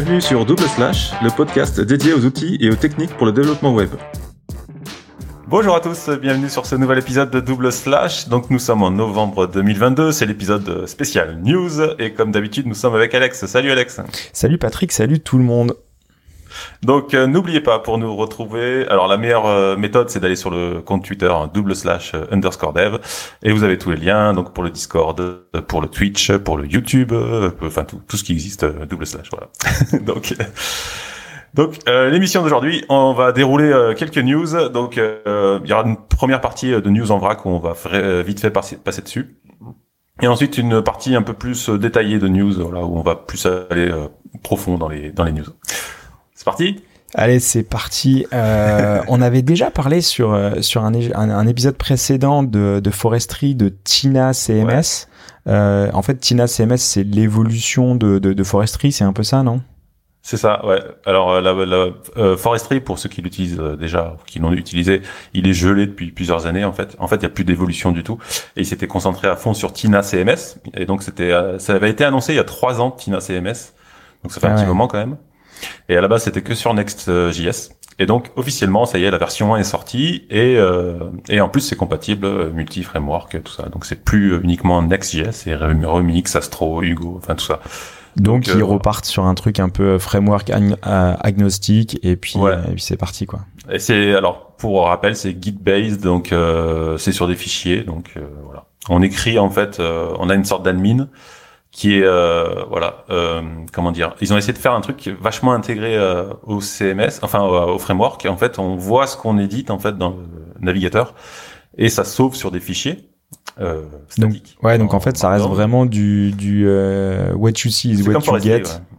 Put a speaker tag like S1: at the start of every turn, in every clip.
S1: Bienvenue sur Double Slash, le podcast dédié aux outils et aux techniques pour le développement web. Bonjour à tous, bienvenue sur ce nouvel épisode de Double Slash. Donc nous sommes en novembre 2022, c'est l'épisode spécial news et comme d'habitude nous sommes avec Alex. Salut Alex.
S2: Salut Patrick, salut tout le monde.
S1: Donc euh, n'oubliez pas pour nous retrouver. Alors la meilleure euh, méthode c'est d'aller sur le compte Twitter hein, double slash euh, underscore dev et vous avez tous les liens donc pour le Discord, pour le Twitch, pour le YouTube, enfin tout, ce qui existe double slash voilà. donc l'émission d'aujourd'hui, on va dérouler quelques news. Donc il y aura une première partie de news en vrac où on va vite fait passer, passer dessus. Et ensuite une partie un peu plus détaillée de news voilà, où on va plus aller profond dans les dans les news. Parti
S2: Allez, c'est parti. Euh, on avait déjà parlé sur euh, sur un, un, épisode précédent de, de foresterie de Tina CMS. Euh, en fait, Tina CMS, c'est l'évolution de, de, de foresterie, c'est un peu ça, non?
S1: C'est ça, ouais. Alors la, la foresterie, pour ceux qui l'utilisent déjà, qui l'ont utilisé, il est gelé depuis plusieurs années en fait. En fait, il n'y a plus d'évolution du tout. Et il s'était concentré à fond sur Tina CMS. Et donc c'était, ça avait été annoncé il y a trois ans Tina CMS. Donc ça fait un ah petit moment quand même. Et à la base, c'était que sur Next.js. Et donc officiellement, ça y est, la version 1 est sortie et euh, et en plus c'est compatible euh, multi framework tout ça. Donc c'est plus euh, uniquement Next.js et Remix, Astro, Hugo, enfin tout ça.
S2: Donc, ils repartent sur un truc un peu framework agnostique et puis, et puis c'est parti quoi.
S1: Et c'est alors pour rappel c'est Git based donc c'est sur des fichiers donc voilà. On écrit en fait on a une sorte d'admin qui est euh, voilà euh, comment dire ils ont essayé de faire un truc vachement intégré euh, au CMS enfin au, framework et en fait on voit ce qu'on édite en fait dans le navigateur et ça sauve sur des fichiers euh,
S2: statiques. Donc, ouais donc en fait ça reste vraiment du du euh, what you see is what you get Ouais.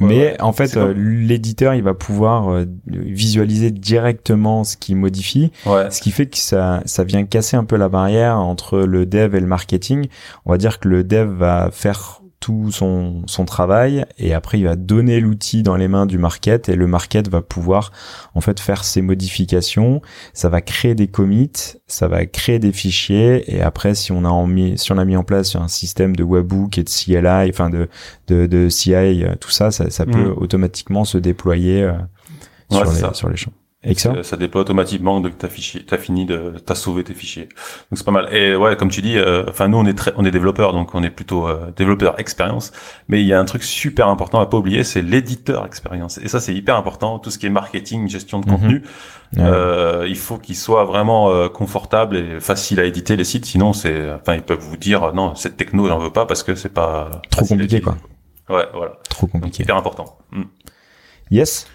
S2: Mais en fait, euh, l'éditeur, il va pouvoir euh, visualiser directement ce qu'il modifie, ce qui fait que ça, ça vient casser un peu la barrière entre le dev et le marketing. On va dire que le dev va faire tout son, son travail et après il va donner l'outil dans les mains du market et le market va pouvoir en fait faire ses modifications. Ça va créer des commits ça va créer des fichiers et après si on a mis si on a mis en place un système de webhook et de CLI enfin de de, de CI euh, tout ça ça, ça peut automatiquement se déployer euh, sur, les, sur les champs
S1: ça, ça déploie automatiquement dès que t'as fichier, t'as fini de, t'as sauvé tes fichiers. Donc c'est pas mal. Et ouais, comme tu dis, euh, enfin nous on est très, on est développeurs, donc on est plutôt euh, développeur expérience. Mais il y a un truc super important à pas oublier, c'est l'éditeur expérience. Et ça c'est hyper important. Tout ce qui est marketing, gestion de contenu, mhm. euh, il faut qu'il soit vraiment euh, confortable et facile à éditer les sites. Sinon c'est, enfin ils peuvent vous dire non cette techno j'en veux pas parce que c'est pas
S2: trop compliqué quoi.
S1: Ouais, voilà.
S2: Trop compliqué.
S1: hyper important. Mm.
S2: Yes.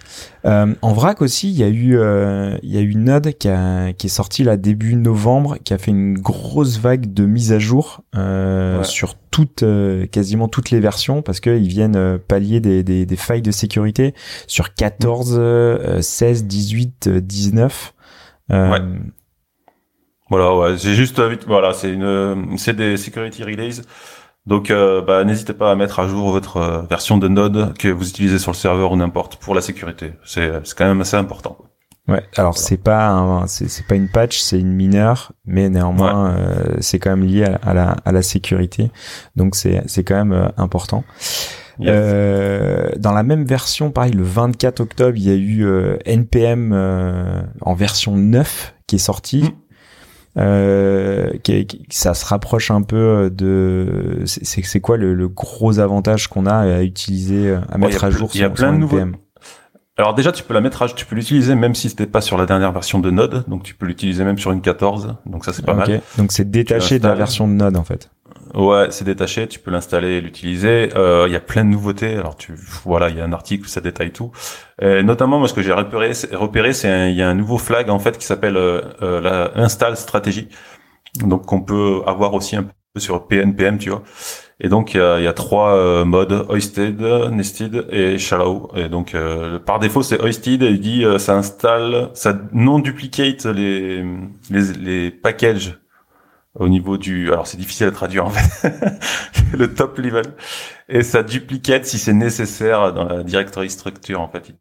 S2: Euh, en vrac aussi, il y a eu euh, il y a eu Node qui, a, qui est sorti là début novembre, qui a fait une grosse vague de mise à jour euh, sur toutes euh, quasiment toutes les versions parce qu'ils viennent euh, pallier des, des, des, failles de sécurité sur 14, 16, 18, 19.
S1: Ouais. Voilà, ouais, j'ai juste voilà, c'est une c'est des security release donc, euh, bah, n'hésitez pas à mettre à jour votre euh, version de Node que vous utilisez sur le serveur ou n'importe pour la sécurité. C'est c'est quand même assez important.
S2: Ouais. Alors c'est pas c'est pas une patch, c'est une mineure, mais néanmoins euh, c'est quand même lié à, la à la sécurité. Donc c'est c'est quand même important. dans la même version, pareil, le 24 octobre, il y a eu NPM en version 9 qui est sorti. Mm. Euh, ça se rapproche un peu de c'est c'est quoi le, gros avantage qu'on a à utiliser à mettre à jour
S1: il y a plein de nouveaux alors déjà tu peux la mettre à tu peux l'utiliser même si c'était pas sur la dernière version de Node donc tu peux l'utiliser même sur une 14 donc ça c'est pas mal.
S2: donc c'est détaché de la version de Node en fait
S1: Ouais, c'est détaché, tu peux l'installer et l'utiliser. Euh, il y a plein de nouveautés. Alors tu voilà, il y a un article où ça détaille tout. Et notamment, moi, ce que j'ai repéré, c'est il y a un nouveau flag en fait qui s'appelle euh, euh, la install stratégie. Donc qu'on peut avoir aussi un peu sur PNPM, tu vois. Et donc il y a, trois modes hoisted, nested et shallow. Et donc par défaut c'est hoisted il dit ça installe, ça non duplicate les les, les packages au niveau du alors c'est difficile à traduire en fait. Le top level. Et ça duplicate si c'est nécessaire dans la directory structure en fait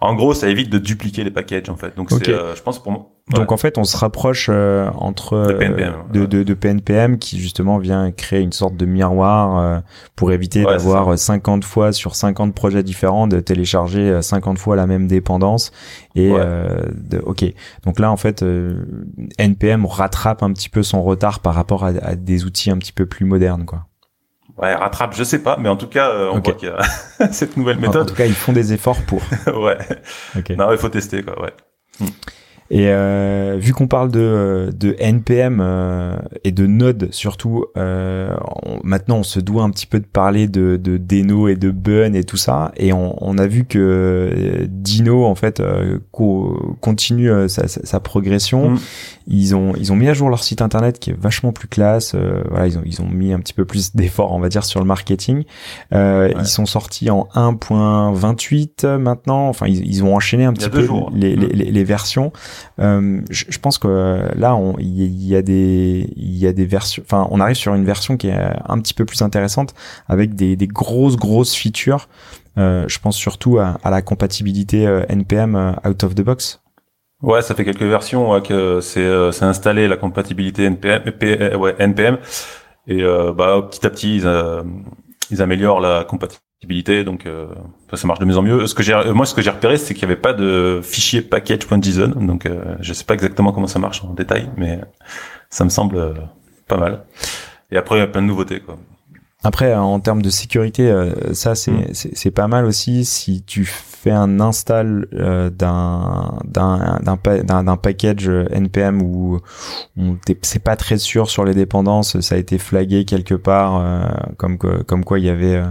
S1: En gros, ça évite de dupliquer les packages en fait. Donc c'est, euh, je pense pour moi.
S2: Donc en fait, on se rapproche euh, entre de PNPM, de, de, de, PNPM qui justement vient créer une sorte de miroir euh, pour éviter d'avoir 50 fois sur 50 projets différents de télécharger 50 fois la même dépendance et de, ok. Donc là en fait, NPM rattrape un petit peu son retard par rapport à, à des outils un petit peu plus modernes quoi.
S1: Ouais, rattrape, je sais pas, mais en tout cas, euh, on voit qu'il y a cette nouvelle méthode. En,
S2: tout cas, ils font des efforts pour.
S1: ouais. Non, il faut tester, quoi, ouais. Hmm.
S2: Et euh, vu qu'on parle de, de NPM euh, et de Node surtout, euh, maintenant on se doit un petit peu de parler de, de Deno et de Bun et tout ça. Et on, on a vu que Dino en fait continue sa, sa, progression. Mm. Ils ont ils ont mis à jour leur site internet qui est vachement plus classe. voilà, ils ont ils ont mis un petit peu plus d'efforts on va dire sur le marketing. Ils sont sortis en 1.28 maintenant. Enfin ils, ils ont enchaîné un petit peu les, les, les, les versions. Euh, je, je, pense que là, il y, a des, il y a des versions. Enfin, on arrive sur une version qui est un petit peu plus intéressante avec des, des grosses grosses features. Euh, je pense surtout à, à la compatibilité euh, NPM euh, out of the box.
S1: Ouais, ça fait quelques versions que c'est c'est installé la compatibilité NPM, ouais, NPM et bah petit à petit ils, ils améliorent la compatibilité donc euh, ça marche de mieux en mieux. Ce que j'ai, moi, ce que j'ai repéré, c'est qu'il n'y avait pas de fichier package.json, donc euh, je sais pas exactement comment ça marche en détail, mais ça me semble euh, pas mal. Et après, il y a plein de nouveautés, quoi.
S2: Après, en termes de sécurité, euh, ça mm. c'est c'est pas mal aussi si tu fais un install d'un d'un d'un d'un package npm où, où c'est pas très sûr sur les dépendances, ça a été flagué quelque part comme comme quoi il y avait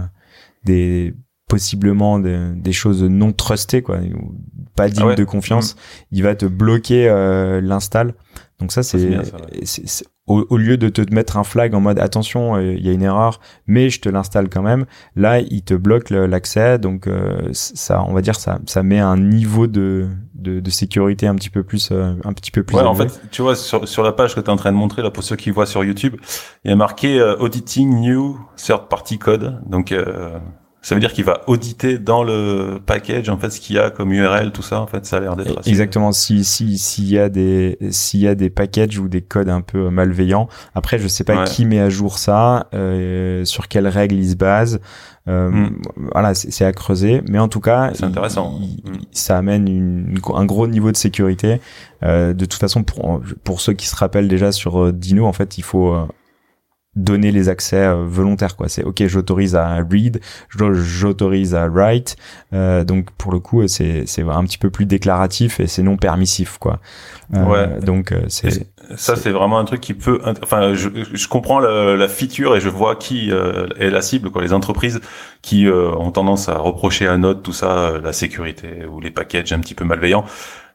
S2: des possiblement des, choses non trustées quoi pas dignes ah de confiance mm. il va te bloquer euh, l'install donc ça c'est au, lieu de te mettre un flag en mode attention euh, il y a une erreur mais je te l'installe quand même là il te bloque l'accès donc euh, ça on va dire ça ça met un niveau de de, de sécurité un petit peu plus un petit peu plus
S1: ouais, en fait tu vois sur, sur la page que tu es en train de montrer là pour ceux qui voient sur YouTube il y a marqué auditing new third party code donc ça veut dire qu'il va auditer dans le package en fait ce qu'il y a comme URL, tout ça. En fait, ça a l'air d'être.
S2: Exactement. Si si s'il y a des s'il y a des packages ou des codes un peu malveillants. Après, je sais pas qui met à jour ça, euh, sur quelles règles il se base. Euh, hmm. Voilà, c'est à creuser. Mais en tout cas,
S1: c'est intéressant.
S2: Hmm. ça amène une, un gros niveau de sécurité. Euh, de toute façon, pour pour ceux qui se rappellent déjà sur euh, Dino, en fait, il faut euh, donner les accès euh, volontaires quoi. C'est ok j'autorise à read j'autorise à write euh, donc pour le coup c'est c'est un petit peu plus déclaratif et c'est non permissif quoi.
S1: Euh, ouais. donc euh, c'est ça c'est vraiment un truc qui peut enfin je, je comprends la, la feature et je vois qui est la cible quoi. Les entreprises qui ont tendance à reprocher à Node tout ça la sécurité ou les packages un petit peu malveillants.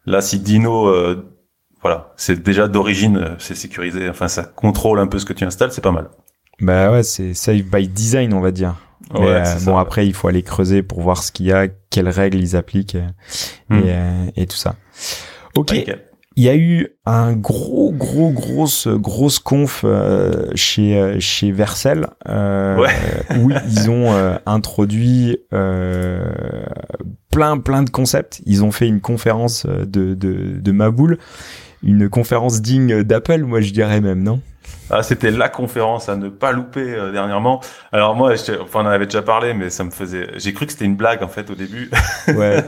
S1: Là si Dino voilà, c'est déjà d'origine, euh, c'est sécurisé. Enfin, ça contrôle un peu ce que tu installes, c'est pas mal.
S2: Bah ouais, c'est save by design, on va dire. Euh, bon, après, il faut aller creuser pour voir ce qu'il y a, quelles règles ils appliquent et, hmm. euh, et, tout ça. Ok. Il y a eu un gros, gros, grosse, grosse conf chez chez Vercel ouais. où ils ont introduit plein, plein de concepts. Ils ont fait une conférence de de, de Maboul une conférence digne d'Apple, moi je dirais même, non?
S1: Ah, c'était la conférence à ne pas louper euh, dernièrement. Alors moi, enfin, on en avait déjà parlé, mais ça me faisait. J'ai cru que c'était une blague en fait au début. Ouais.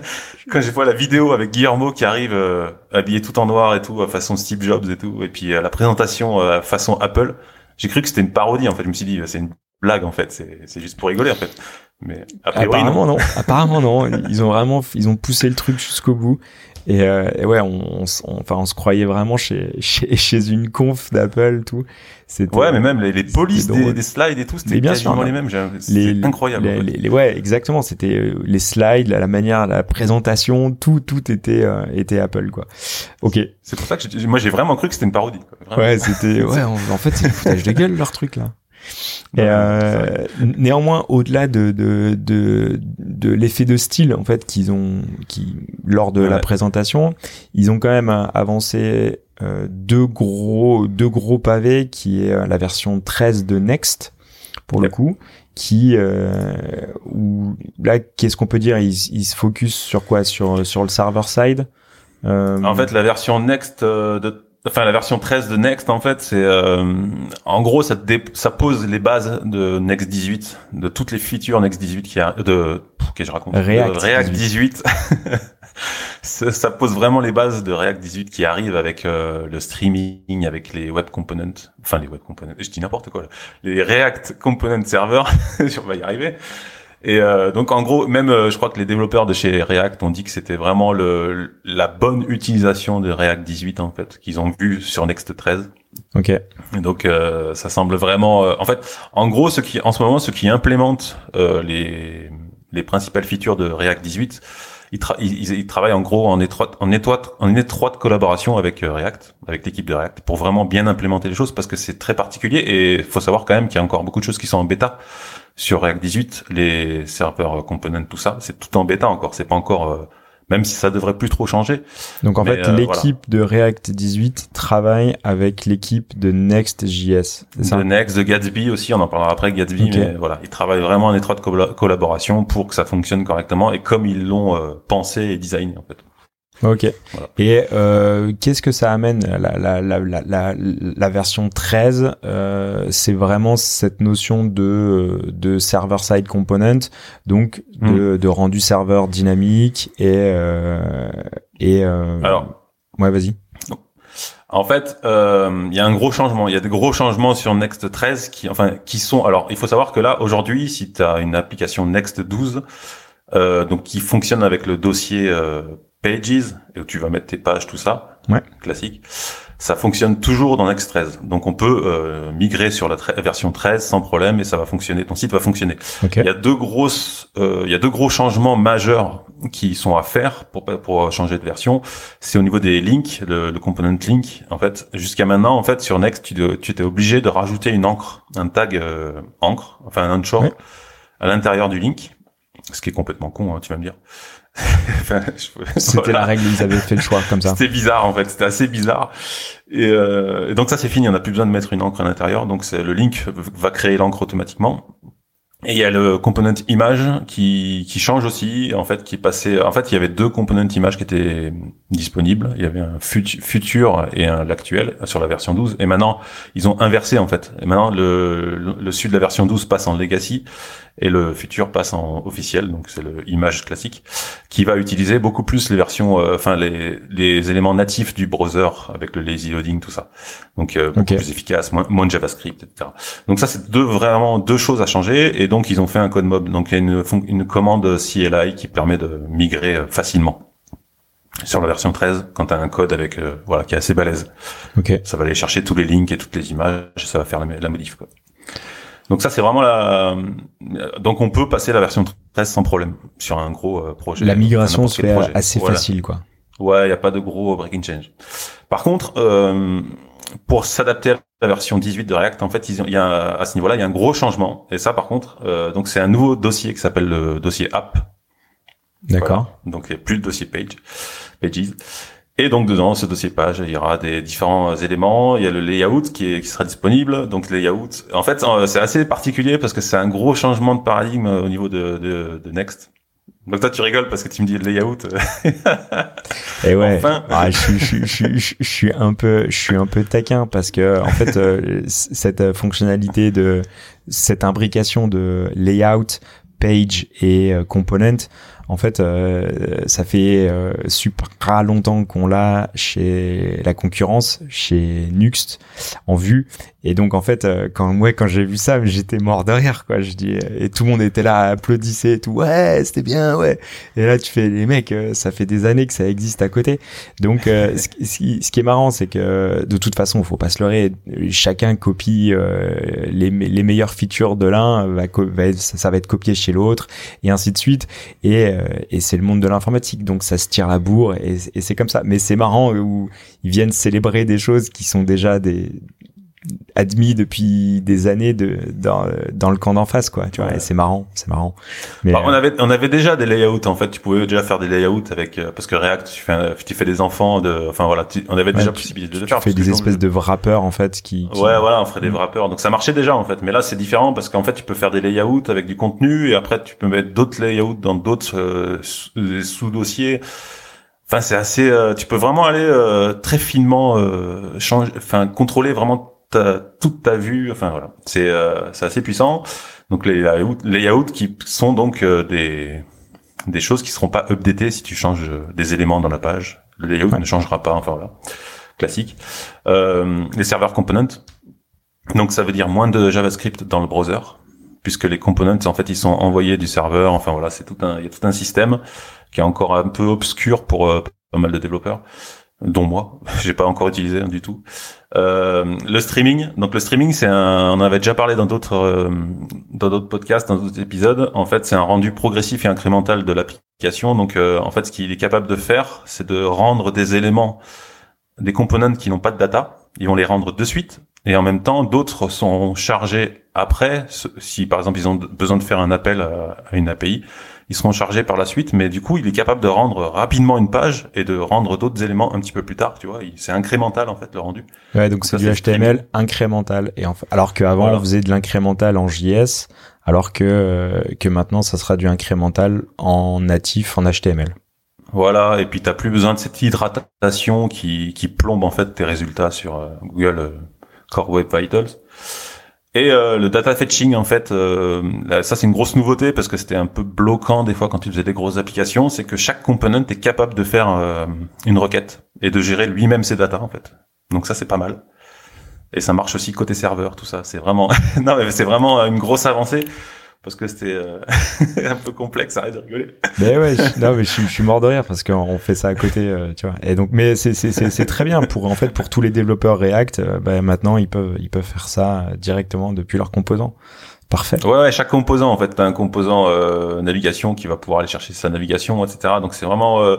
S1: Quand j'ai vu la vidéo avec Guillermo qui arrive euh, habillé tout en noir et tout, façon Steve Jobs et tout, et puis à la présentation façon Apple, j'ai cru que c'était une parodie en fait. Je me suis dit, c'est une blague en fait. C'est juste pour rigoler en fait. Mais
S2: apparemment non. Apparemment non. Ils ont vraiment, ils ont poussé le truc jusqu'au bout. Et, euh, ouais, on, enfin, on se croyait vraiment chez, chez, chez une conf d'Apple, tout.
S1: Ouais, mais même les, les polices des, des, slides et tout, c'était bien sûr, les mêmes. C'est incroyable.
S2: Les, ouais, exactement. C'était euh, les slides, la, la, manière, la présentation, tout, tout était euh, était Apple, quoi. Ok.
S1: C'est pour ça que moi j'ai vraiment cru que c'était une parodie.
S2: Quoi. Ouais, c'était. ouais, en, en fait, c'est le foutage de gueule leur truc là. Et euh, néanmoins, au-delà de, de, de, de l'effet de style en fait qu'ils ont, qui lors de la présentation, ils ont quand même avancé euh, deux gros deux gros pavés qui est euh, la version 13 de Next pour le coup, qui euh, où là qu'est-ce qu'on peut dire? Il, il, se focus sur quoi? Sur sur le server side?
S1: Euh... en fait la version next euh, de enfin la version 13 de Next en fait c'est euh, en gros ça, ça pose les bases de Next 18 de toutes les features Next 18 qui a de que je raconte?
S2: React,
S1: React 18, ça, pose vraiment les bases de React 18 qui arrive avec euh, le streaming avec les web components enfin les web components je dis n'importe quoi là. les React component server on va y arriver et euh, donc en gros, même euh, je crois que les développeurs de chez React ont dit que c'était vraiment le, la bonne utilisation de React 18 en fait qu'ils ont vu sur Next 13.
S2: Ok.
S1: Et donc euh, ça semble vraiment, en fait, en gros, ce qui en ce moment, ceux qui implémentent les les principales features de React 18, ils, ils, travaillent en gros en étroite, en étroite, en étroite collaboration avec React, avec l'équipe de React, pour vraiment bien implémenter les choses parce que c'est très particulier et faut savoir quand même qu'il y a encore beaucoup de choses qui sont en bêta sur React 18, les serveurs components, tout ça, c'est tout en bêta encore. C'est pas encore, euh, même si ça devrait plus trop changer.
S2: Donc en fait, euh, l'équipe de React 18 travaille avec l'équipe de Next.js.
S1: De Next, de Gatsby aussi, on en parlera après Gatsby, mais voilà, ils travaillent vraiment en étroite collaboration pour que ça fonctionne correctement et comme ils l'ont euh, pensé et designé en fait.
S2: Ok. Et euh, qu'est-ce que ça amène la, la, la, la, la version 13 euh, C'est vraiment cette notion de, de server-side component, donc de, hmm. de rendu serveur dynamique et euh, et euh,
S1: alors
S2: ouais vas-y.
S1: En fait, euh, il y a un gros changement. Il y a des gros changements sur Next 13 qui, enfin, qui sont. Alors, il faut savoir que là, aujourd'hui, si tu as une application Next 12, euh, donc qui fonctionne avec le dossier euh, Pages, et où tu vas mettre tes pages, tout ça,
S2: ouais.
S1: classique, ça fonctionne toujours dans Next 13. Donc on peut euh, migrer sur la version 13 sans problème et ça va fonctionner. Ton site va fonctionner.
S2: Il
S1: y a deux grosses, euh, il y a deux gros changements majeurs qui sont à faire pour pour changer de version. C'est au niveau des links, le, le component link. En fait, jusqu'à maintenant, en fait, sur Next, tu tu étais obligé de rajouter une encre, un tag euh, encre, enfin un anchor à l'intérieur du link, ce qui est complètement con, hein, tu vas me dire.
S2: c'était la règle, ils avaient fait le choix comme ça.
S1: C'était bizarre en fait, c'était assez bizarre. Et, euh, et, donc ça c'est fini, on n'a plus besoin de mettre une encre à l'intérieur, donc c'est le link va créer l'encre automatiquement. Et il y a le component image qui, qui change aussi, en fait, qui passait. En fait, il y avait deux components image qui étaient disponibles. Il y avait un futur et un l'actuel sur la version 12. Et maintenant, ils ont inversé en fait. Et maintenant, le, le, le de la version 12 passe en legacy et le futur passe en officiel, donc c'est le image classique, qui va utiliser beaucoup plus les versions, euh, enfin les, les éléments natifs du browser avec le lazy loading, tout ça. Donc euh, beaucoup plus efficace, moins, moins, de JavaScript, etc. Donc ça c'est deux vraiment deux choses à changer et donc ils ont fait un code mob. Donc il y a une, une commande CLI qui permet de migrer euh, facilement sur la version 13 quand tu as un code avec voilà qui est assez balèze.
S2: Okay.
S1: Ça va aller chercher tous les links et toutes les images, ça va faire la, la modif quoi. Donc ça c'est vraiment la donc on peut passer la version 13 sans problème sur un gros euh, projet.
S2: La migration se fait assez facile quoi.
S1: Ouais, il y a pas de gros breaking change. Par contre euh, pour s'adapter à la version 18 de React, en fait, il y a à ce niveau-là, il y a un gros changement. Et ça, par contre, euh, donc c'est un nouveau dossier qui s'appelle le dossier app.
S2: D'accord.
S1: Donc il n'y a plus de dossier page, pages. Et donc dedans, ce dossier page, il y aura des différents éléments. Il y a le layout qui, est, qui sera disponible. Donc layout, en fait, c'est assez particulier parce que c'est un gros changement de paradigme au niveau de, de, de Next. Donc toi tu rigoles parce que tu me dis le layout.
S2: Et ouais. Enfin. Ah, je, je, je, je, suis un peu, je suis un peu taquin parce que en fait euh, cette fonctionnalité de cette imbrication de layout, page et euh, component, en fait, euh, ça fait euh, super longtemps qu'on l'a chez la concurrence, chez Nuxt, en vue. Et donc, en fait, euh, quand moi, quand j'ai vu ça, j'étais mort de rire, quoi. Je dis, et tout le monde était là, applaudissait et tout. Ouais, c'était bien, ouais. Et là, tu fais, les mecs, ça fait des années que ça existe à côté. Donc, ce, ce, qui est marrant, c'est que de toute façon, faut pas se leurrer. Chacun copie les, les meilleures features de l'un, va, va, ça va être copié chez l'autre, et ainsi de suite. Et euh, et c'est le monde de l'informatique, donc ça se tire la bourre et, c'est comme ça. Mais c'est marrant où ils viennent célébrer des choses qui sont déjà des admis depuis des années de dans, dans le camp d'en face quoi tu vois et c'est marrant c'est marrant
S1: mais bah, on avait on avait déjà des layouts en fait tu pouvais déjà faire des layouts avec euh, parce que React tu fais tu fais des enfants de enfin voilà on avait déjà possibilité de
S2: tu
S1: faire
S2: tu fais des espèces de wrappers en fait qui,
S1: ouais voilà on ferait des mm. wrappers donc ça marchait déjà en fait mais là c'est différent parce qu'en fait tu peux faire des layouts avec du contenu et après tu peux mettre d'autres layouts dans d'autres euh, sous-dossiers Enfin, c'est assez. Euh, tu peux vraiment aller euh, très finement euh, changer, enfin contrôler vraiment ta, toute ta vue. Enfin voilà, c'est c'est assez puissant. Donc les layouts, layouts qui sont donc des des choses qui seront pas updatées si tu changes des éléments dans la page. Le layout ne changera pas. Enfin voilà, classique. les serveurs components. Donc ça veut dire moins de JavaScript dans le browser puisque les components en fait ils sont envoyés du serveur. Enfin voilà, c'est tout un il y a tout un système qui est encore un peu obscur pour euh, pas mal de développeurs dont moi, j'ai pas encore utilisé hein, du tout. Euh, le streaming, donc le streaming, c'est un, on avait déjà parlé dans d'autres, euh, dans d'autres podcasts, dans d'autres épisodes. En fait, c'est un rendu progressif et incrémental de l'application. Donc, euh, en fait, ce qu'il est capable de faire, c'est de rendre des éléments, des components qui n'ont pas de data. Ils vont les rendre de suite, et en même temps, d'autres sont chargés après. Si par exemple ils ont besoin de faire un appel à une API, ils seront chargés par la suite, mais du coup, il est capable de rendre rapidement une page et de rendre d'autres éléments un petit peu plus tard, tu vois. C'est incrémental, en fait, le rendu.
S2: Ouais, donc c'est du HTML incrémental. Et alors qu'avant, on faisait de l'incrémental en JS, alors que, euh, que maintenant, ça sera du incrémental en natif, en HTML.
S1: Voilà, et puis t'as plus besoin de cette hydratation qui, qui plombe en fait tes résultats sur euh, Google euh, Core Web Vitals. Et euh, le data fetching, en fait, euh, ça c'est une grosse nouveauté parce que c'était un peu bloquant des fois quand tu faisais des grosses applications, c'est que chaque component est capable de faire euh, une requête et de gérer lui-même ses data en fait. Donc ça c'est pas mal. Et ça marche aussi côté serveur, tout ça. C'est vraiment, non mais c'est vraiment une grosse avancée parce que c'était euh, un peu complexe, arrête de rigoler.
S2: Mais ouais, je, non mais je, suis mort de rire parce qu'on fait ça à côté, euh, tu vois. Et donc, mais c'est c'est très bien pour en fait pour tous les développeurs React, euh, bah, maintenant ils peuvent ils peuvent faire ça directement depuis leur composant. Parfait.
S1: Ouais, ouais, chaque composant en fait, t'as un composant navigation qui va pouvoir aller chercher sa navigation, etc. Donc c'est vraiment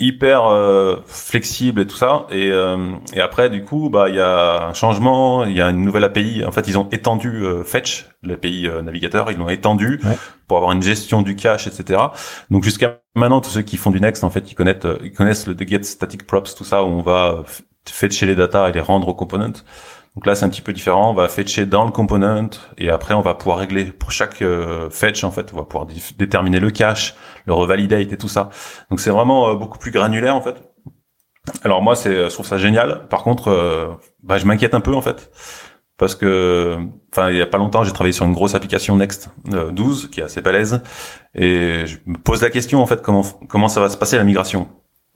S1: hyper euh, flexible et tout ça. Et, euh, et après du coup bah il y a un changement il y a une nouvelle API en fait ils ont étendu euh, Fetch l'API navigateur. Ils l'ont étendu pour avoir une gestion du cache etc donc jusqu'à maintenant tous ceux qui font du Next en fait ils connaissent ils connaissent le get static props tout ça où on va fetcher les data et les rendre aux components. Donc là, c'est un petit peu différent. On va fetcher dans le component et après, on va pouvoir régler pour chaque euh, fetch, en fait, on va pouvoir déterminer le cache, le revalidate et tout ça. Donc c'est vraiment euh, beaucoup plus granulaire, en fait. Alors moi, c'est, je trouve ça génial. Par contre, euh, bah, je m'inquiète un peu, en fait. Parce que, enfin, il y a pas longtemps, j'ai travaillé sur une grosse application Next 12 qui est assez balèze, et je me pose la question en fait comment comment ça va se passer la migration?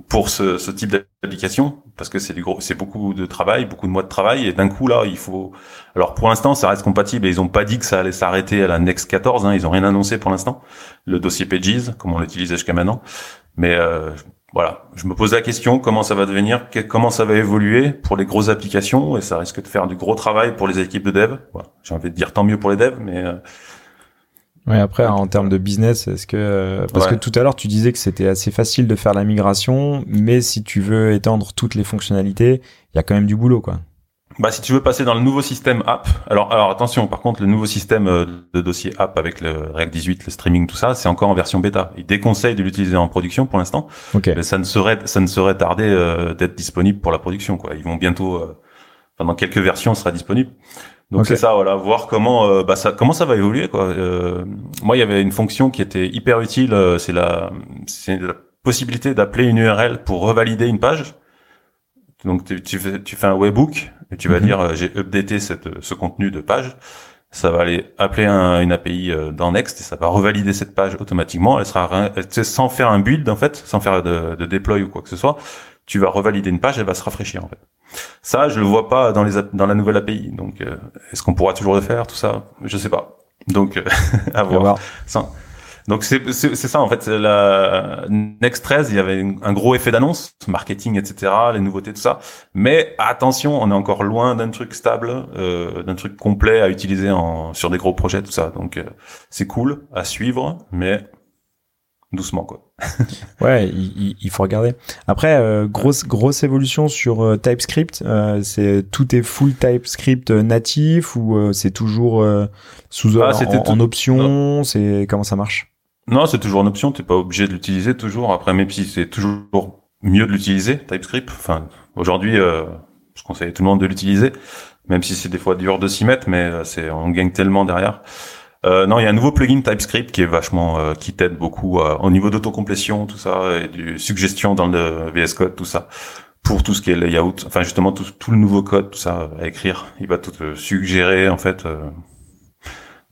S1: Pour ce, ce type d'application parce que c'est du gros, c'est beaucoup de travail, beaucoup de mois de travail et d'un coup là il faut. Alors pour l'instant ça reste compatible et ils ont pas dit que ça allait s'arrêter à la Next 14, hein, ils ont rien annoncé pour l'instant. Le dossier Pages comme on l'utilisait jusqu'à maintenant, mais euh, voilà, je me pose la question comment ça va devenir, comment ça va évoluer pour les grosses applications et ça risque de faire du gros travail pour les équipes de dev. J'ai envie de dire tant mieux pour les devs, mais euh,
S2: Ouais, après, en termes de business, est-ce que euh, parce que tout à l'heure tu disais que c'était assez facile de faire la migration, mais si tu veux étendre toutes les fonctionnalités, il y a quand même du boulot, quoi.
S1: Bah, si tu veux passer dans le nouveau système app, alors, alors attention, par contre, le nouveau système euh, de dossier app avec le React 18, le streaming, tout ça, c'est encore en version bêta. Il déconseille de l'utiliser en production pour l'instant. Okay. Mais ça ne serait, ça ne serait tardé euh, d'être disponible pour la production, quoi. Ils vont bientôt, euh, dans quelques versions, sera disponible. Donc c'est ça, voilà, voir comment euh, bah ça comment ça va évoluer quoi. Euh, moi, il y avait une fonction qui était hyper utile, euh, c'est la c'est la possibilité d'appeler une URL pour revalider une page. Donc tu, tu, fais, tu fais un webhook et tu vas mhm. dire j'ai updaté cette ce contenu de page. Ça va aller appeler un, une API dans Next et ça va revalider cette page automatiquement. Elle sera sans faire un build en fait, sans faire de, de deploy ou quoi que ce soit. Tu vas revalider une page, elle va se rafraîchir en fait. Ça, je le vois pas dans les dans la nouvelle API. Donc, euh, est-ce qu'on pourra toujours le faire tout ça? Je sais pas. Donc, euh, à voir. Donc c'est c'est ça en fait. La Next 13, il y avait un gros effet d'annonce, marketing, etc., les nouveautés, tout ça. Mais attention, on est encore loin d'un truc stable, euh, d'un truc complet à utiliser en sur des gros projets, tout ça. Donc c'est cool à suivre, mais doucement quoi.
S2: ouais, il, faut regarder. Après, euh, grosse grosse évolution sur euh, TypeScript. Euh, c'est tout est full TypeScript natif ou c'est toujours sous ah, en, option? C'est comment ça marche?
S1: Non, c'est toujours en option. T'es pas obligé de l'utiliser toujours. Après, même si c'est toujours mieux de l'utiliser TypeScript. Enfin, aujourd'hui, je conseille tout le monde de l'utiliser, même si c'est des fois dur de s'y mettre, mais c'est on gagne tellement derrière. Euh, non, il y a un nouveau plugin TypeScript qui est vachement, euh, qui t'aide beaucoup euh, au niveau d'autocomplétion, tout ça, et du suggestion dans le VS Code, tout ça, pour tout ce qui est layout. Enfin, justement, tout, tout le nouveau code, tout ça à écrire, il va tout te suggérer en fait.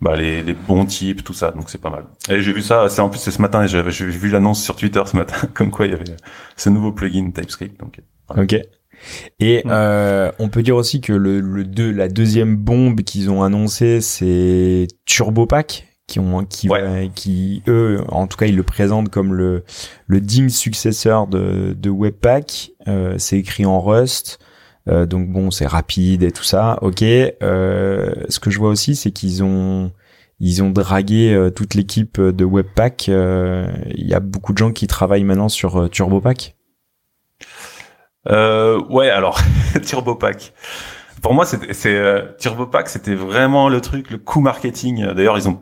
S1: bah, les, les, bons types, tout ça, donc c'est pas mal. Et j'ai vu ça, c'est en plus c'est ce matin, j'ai vu l'annonce sur Twitter ce matin, comme quoi il y avait ce nouveau plugin TypeScript. Donc,
S2: Ok. Et euh, on peut dire aussi que le, le deux, la deuxième bombe qu'ils ont annoncé, c'est TurboPack qui ont qui qui eux en tout cas ils le présentent comme le le digne successeur de de Webpack euh, c'est écrit en Rust. Euh, donc bon c'est rapide et tout ça. Ok. Euh, ce que je vois aussi c'est qu'ils ont ils ont dragué euh, toute l'équipe de Webpack il y a beaucoup de gens qui travaillent maintenant sur TurboPack
S1: euh, ouais, alors TurboPack. Pour moi, c'est euh, TurboPack, c'était vraiment le truc, le coup marketing. D'ailleurs, ils ont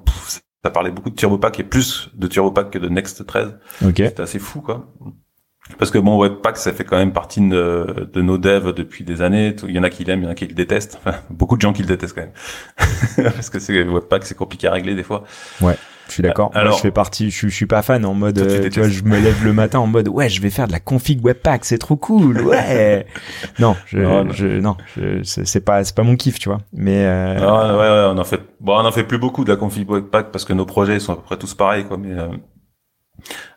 S1: ça parlait beaucoup de TurboPack et plus de TurboPack que de Next 13.
S2: Ok.
S1: C'était assez fou, quoi. Parce que bon, Webpack, ça fait quand même partie de, de, nos devs depuis des années. Il y en a qui l'aiment, il y en a qui le détestent. Enfin, beaucoup de gens qui le détestent quand même. Parce que c'est Webpack, c'est compliqué à régler des fois.
S2: Ouais. Je suis d'accord. Alors, je fais partie. Je, je, suis pas fan en mode. Euh, tu vois, je me lève le matin en mode ouais, je vais faire de la config Webpack, c'est trop cool. Ouais. non, je, non, je, non, c'est pas, c'est pas mon kiff, tu vois. Mais. Euh...
S1: Ah, ouais, ouais, on en fait. Bon, on en fait plus beaucoup de la config Webpack parce que nos projets sont à peu près tous pareils, quoi. Mais. Euh...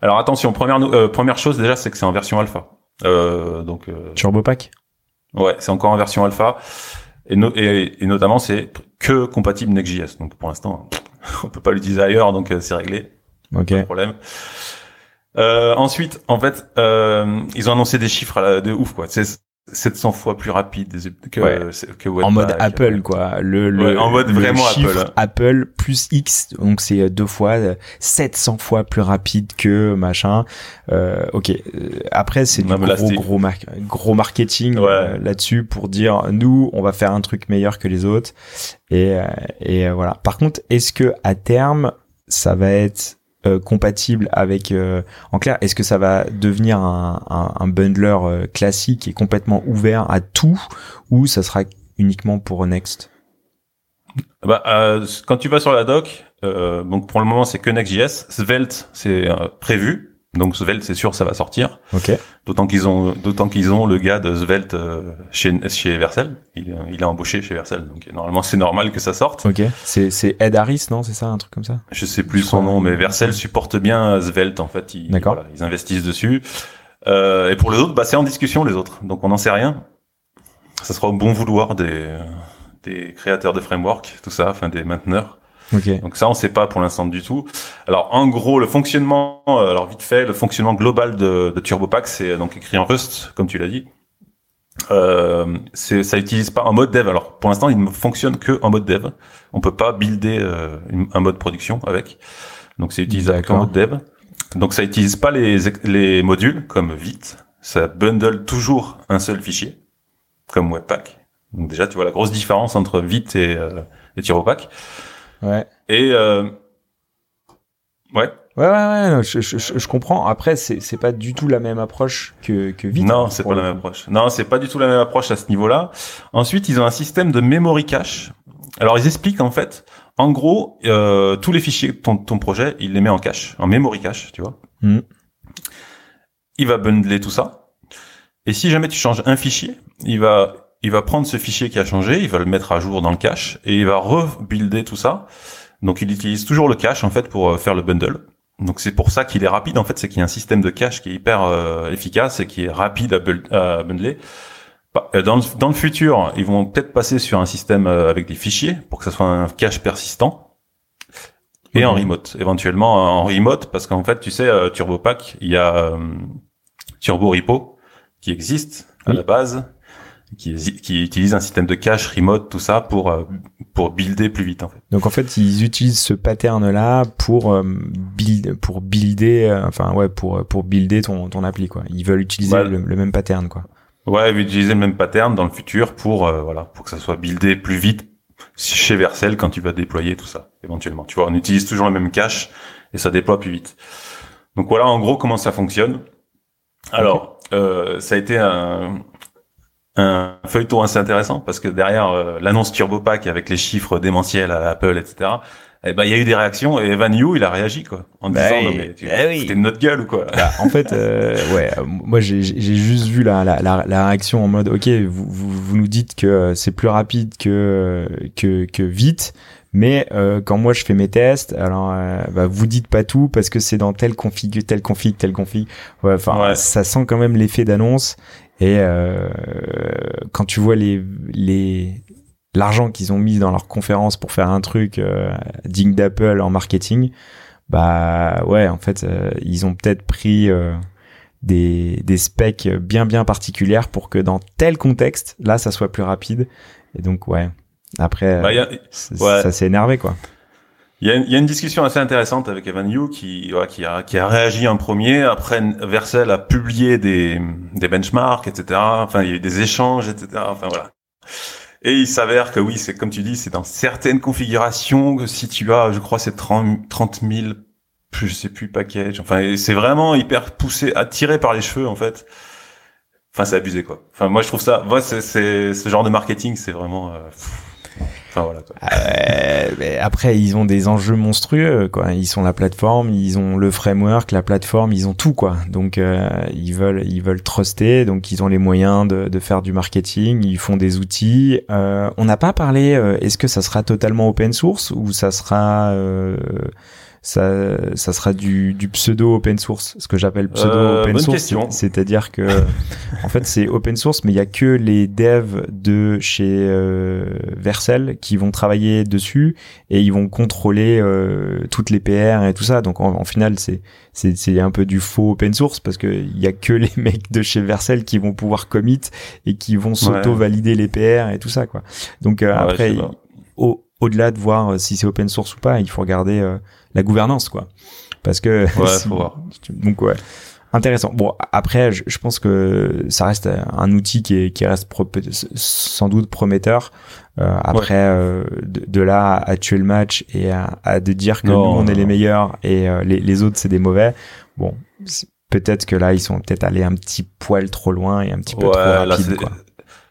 S1: Alors attention, première euh, première chose déjà, c'est que c'est en version alpha. Euh, donc. Euh...
S2: TurboPack?
S1: Ouais, c'est encore en version alpha. Et, no et, et notamment, c'est que compatible Next.js. Donc pour l'instant, on peut pas l'utiliser ailleurs, donc euh, c'est réglé.
S2: Ok. Pas
S1: de problème. Euh, ensuite, en fait, euh, ils ont annoncé des chiffres de ouf, quoi. C'est 700 fois plus rapide que, que
S2: Webpack. En mode Apple, quoi. Le, le,
S1: en mode vraiment Apple.
S2: Apple plus X, donc c'est deux fois, 700 fois plus rapide que machin. Euh, ok. Après, c'est du gros, gros, gros marketing là-dessus pour dire, nous, on va faire un truc meilleur que les autres. Et, euh, et euh, voilà. Par contre, est-ce que à terme, ça va être euh, compatible avec en clair est-ce que ça va devenir un, un, un bundler classique et complètement ouvert à tout ou ça sera uniquement pour Next?
S1: Bah, euh, quand tu vas sur la doc donc pour le moment c'est que Next.js Svelte c'est prévu donc Svelte, c'est sûr, ça va sortir.
S2: Ok.
S1: D'autant qu'ils ont, d'autant qu'ils ont le gars de Svelte euh, chez chez Vercel. Il, il a embauché chez Vercel, donc normalement c'est normal que ça sorte.
S2: Ok. C'est c'est Ed Harris, non? C'est ça, un truc comme ça?
S1: Je sais plus son nom, mais Vercel supporte bien Svelte en fait. Ils,
S2: D'accord.
S1: Voilà, ils investissent dessus. Euh, et pour les autres, bah c'est en discussion les autres. Donc on n'en sait rien. Ça sera au bon vouloir des des créateurs de framework, tout ça, enfin des mainteneurs. Donc ça, on sait pas pour l'instant du tout. Alors en gros, le fonctionnement, euh, alors vite fait, le fonctionnement global de, de TurboPack, c'est donc écrit en Rust, comme tu l'as dit. Euh, ça utilise pas en mode dev. Alors pour l'instant, il ne fonctionne que en mode dev. On peut pas builder euh, un mode production avec. Donc c'est utilisable en mode dev. Donc ça utilise pas les, les modules comme Vite. Ça bundle toujours un seul fichier, comme Webpack. Donc déjà, tu vois la grosse différence entre Vite et, euh, et TurboPack.
S2: Ouais.
S1: Et euh... ouais.
S2: Ouais, ouais, ouais, je, je, je, comprends. Après, c'est, c'est pas du tout la même approche que, que Vite.
S1: Non, c'est pas la même approche. Non, c'est pas du tout la même approche à ce niveau-là. Ensuite, ils ont un système de memory cache. Alors, ils expliquent en fait, en gros, euh, tous les fichiers de ton, ton projet, il les met en cache, en memory cache, tu vois.
S2: Mm.
S1: Il va bundler tout ça. Et si jamais tu changes un fichier, il va il va prendre ce fichier qui a changé, il va le mettre à jour dans le cache et il va rebuilder tout ça. Donc il utilise toujours le cache en fait pour euh, faire le bundle. Donc c'est pour ça qu'il est rapide en fait, c'est qu'il y a un système de cache qui est hyper euh, efficace et qui est rapide à, bundler. Bah, euh, dans le, dans le futur, ils vont peut-être passer sur un système avec des fichiers pour que ça soit un cache persistant et en remote, éventuellement en remote parce qu'en fait tu sais TurboPack, il y a Turbo Repo qui existe à la base qui, qui utilisent un système de cache remote, tout ça pour euh, pour builder plus vite en fait.
S2: Donc en fait, ils utilisent ce pattern là pour euh, build pour builder, euh, enfin ouais, pour pour builder ton ton appli quoi. Ils veulent utiliser le, même pattern quoi.
S1: Ouais, utiliser le même pattern dans le futur pour voilà pour que ça soit buildé plus vite chez Vercel quand tu vas déployer tout ça éventuellement. Tu vois, on utilise toujours le même cache et ça déploie plus vite. Donc voilà en gros comment ça fonctionne. Alors, euh, ça a été un, un feuilleton assez intéressant parce que derrière euh, l'annonce TurboPack avec les chiffres démentiels à Apple, etc. Eh ben, il y a eu des réactions et Evan You, il a réagi quoi, en bah disant non mais tu eh notre gueule ou quoi?
S2: Bah, en fait, euh, ouais, moi j'ai juste vu la, la, la, réaction en mode ok, vous, vous, vous nous dites que c'est plus rapide que que, que vite, mais euh, quand moi je fais mes tests, alors euh, bah, vous dites pas tout parce que c'est dans tel config, tel config, tel config. Ouais, enfin, ça sent quand même l'effet d'annonce. Et euh, quand tu vois les les l'argent qu'ils ont mis dans leur conférence pour faire un truc euh, digne d'Apple en marketing, bah ouais, en fait, euh, ils ont peut-être pris des, des specs bien bien particulières pour que dans tel contexte, là, ça soit plus rapide. Et donc ouais, après, bah, ça s'est énervé quoi.
S1: Il y, a, y a, une discussion assez intéressante avec Evan Yu qui, qui, a, qui a réagi en premier. Après, Vercel a publié des, des benchmarks, etc. Enfin, il y a eu des échanges, etc. Enfin, voilà. Et il s'avère que oui, c'est comme tu dis, c'est dans certaines configurations que si tu as, je crois, c'est 30, 30 000, je sais plus, package. Enfin, c'est vraiment hyper poussé, attiré par les cheveux, en fait. Enfin, c'est abusé, quoi. Enfin, moi, je trouve ça, moi, c'est, ce genre de marketing, c'est vraiment, euh,
S2: Enfin, euh, après, ils ont des enjeux monstrueux, quoi. Ils sont la plateforme, ils ont le framework, la plateforme, ils ont tout, quoi. Donc, euh, ils veulent, ils veulent truster, donc ils ont les moyens de, de faire du marketing, ils font des outils. Euh, on n'a pas parlé. Euh, est-ce que ça sera totalement open source ou ça sera ça, ça sera du, du pseudo open source, ce que j'appelle pseudo euh, open source. C'est-à-dire que, en fait, c'est open source, mais il y a que les devs de chez euh, Vercel qui vont travailler dessus et ils vont contrôler euh, toutes les PR et tout ça. Donc, en, final, c'est c'est un peu du faux open source parce que il y a que les mecs de chez Vercel qui vont pouvoir commit et qui vont s'auto valider les PR et tout ça quoi. Donc après, au, au-delà de voir si c'est open source ou pas, il faut regarder la gouvernance, quoi. Parce que donc ouais, intéressant. Bon après, je, pense que ça reste un outil qui, est, qui reste sans doute prometteur. Euh, après, euh, de, là à tuer le match et à, de dire que nous on est les meilleurs et euh, les, les, autres c'est des mauvais. Bon, peut-être que là ils sont peut-être allés un petit poil trop loin et un petit peu trop rapide.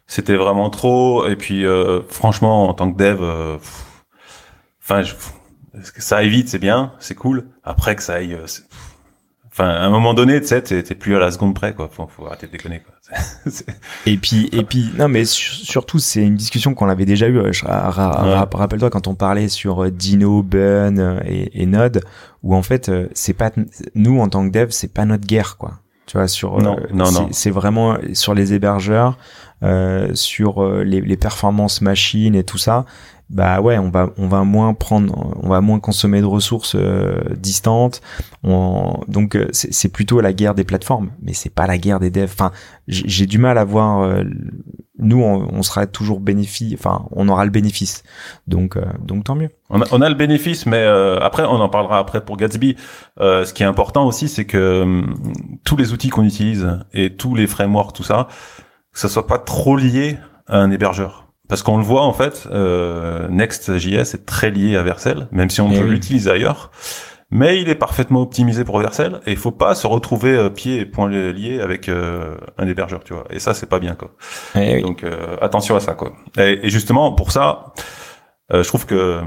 S1: C'était vraiment trop. Et puis franchement, en tant que dev, enfin. je que ça aille vite, c'est bien, c'est cool. Après que ça aille, euh, enfin, à un moment donné, tu sais, t'es plus à la seconde près, quoi. Faut, faut arrêter de déconner, quoi.
S2: et puis, et puis, non, mais surtout, c'est une discussion qu'on avait déjà eue. Rappelle-toi quand on parlait sur euh, Dino, euh, et, et, Node, où en fait, c'est pas nous en tant que dev, c'est pas notre guerre, quoi. Tu vois, sur non, non, non. c'est vraiment sur les hébergeurs, euh, sur les, les performances machines et tout ça bah ouais, on va on va moins prendre, on va moins consommer de ressources euh, distantes. donc euh, c'est plutôt la guerre des plateformes, mais c'est pas la guerre des devs. Enfin, j'ai du mal à voir. Euh, nous, on, sera toujours bénéfice. Enfin, on aura le bénéfice. Donc donc tant mieux.
S1: On a, on a le bénéfice, mais après on en parlera après pour Gatsby. ce qui est important aussi, c'est que hum, tous les outils qu'on utilise et tous les frameworks, tout ça, que ça soit pas trop lié à un hébergeur. Parce qu'on le voit en fait, euh, Next.js est très lié à Vercel, même si on eh peut l'utiliser ailleurs. Mais il est parfaitement optimisé pour Vercel et il faut pas se retrouver euh, pied et poing liés avec euh, un hébergeur, tu vois. Et ça, c'est pas bien quoi. Eh Donc euh, attention à ça quoi. Et, et justement pour ça, je trouve que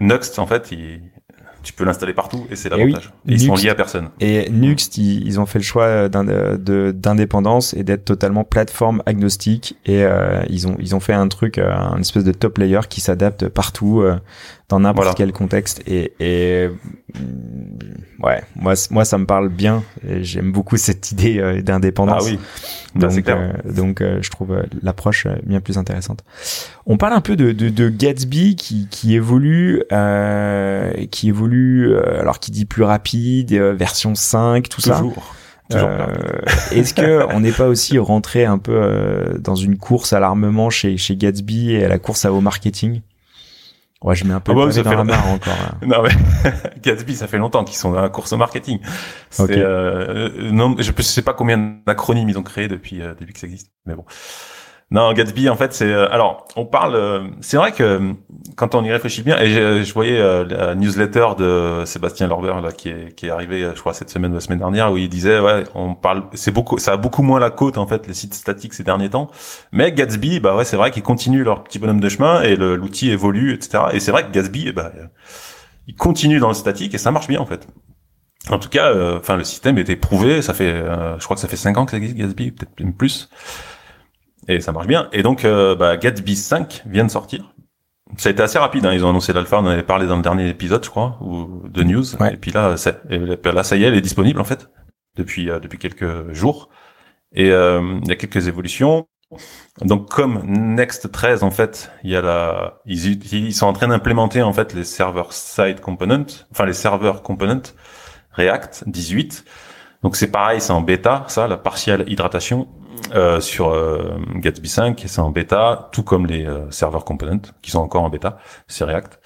S1: Next en fait, il, tu peux l'installer partout et c'est eh l'avantage. ils sont liés à personne.
S2: Et Nuxt, ils, ont fait le choix d'indépendance et d'être totalement plateforme agnostique et euh, ils ont ils ont fait un truc, euh, un espèce de top layer qui s'adapte partout. Euh, dans n'importe quel contexte et, et mm, ouais. Moi moi ça me parle bien j'aime beaucoup cette idée euh, d'indépendance. Ah oui. Donc euh, donc euh, je trouve l'approche bien plus intéressante. On parle un peu de, de, de Gatsby qui, qui évolue qui évolue alors qui dit plus rapide version 5 tout Toujours. ça Est-ce que on n'est pas aussi rentré un peu dans une course à l'armement chez chez Gatsby et à la course à au marketing? Ouais, je mets un peu ah bah, dans la barre encore.
S1: non mais Gatsby, ça fait longtemps qu'ils sont dans la course au marketing. Euh, non, je ne sais pas combien d'acronymes ils ont créé depuis euh, depuis que ça existe, mais bon. Non, Gatsby, en fait, c'est euh, alors on parle. Euh, c'est vrai que euh, quand on y réfléchit bien, et je, voyais la newsletter de Sébastien Lorber là qui est qui est arrivé, je crois cette semaine ou la semaine dernière, où il disait ouais, on parle, c'est beaucoup, ça a beaucoup moins la côte en fait les sites statiques ces derniers temps. Mais Gatsby, bah ouais, c'est vrai qu'ils continuent leur petit bonhomme de chemin et l'outil évolue, etc. Et c'est vrai que Gatsby, bah, il continue dans le statique et ça marche bien en fait. En tout cas, enfin le système est éprouvé. Ça fait, je crois que ça fait cinq ans que ça existe Gatsby, peut-être même plus et ça marche bien. Et donc, euh, bah, Gatsby 5 vient de sortir. Ça a été assez rapide. Hein. Ils ont annoncé l'alpha, on en avait parlé dans le dernier épisode, je crois, ou de news. Et puis là, là, ça y est, elle est disponible en fait depuis euh, depuis quelques jours. Et euh, il y a quelques évolutions. Donc comme Next 13 en fait, il y a la ils, ils sont en train d'implémenter en fait les server side components, enfin les serveurs components React 18. Donc c'est pareil, c'est en bêta ça, la partielle hydratation euh, sur euh, Gatsby 5, c'est en bêta, tout comme les euh, serveurs components qui sont encore en bêta, c'est React.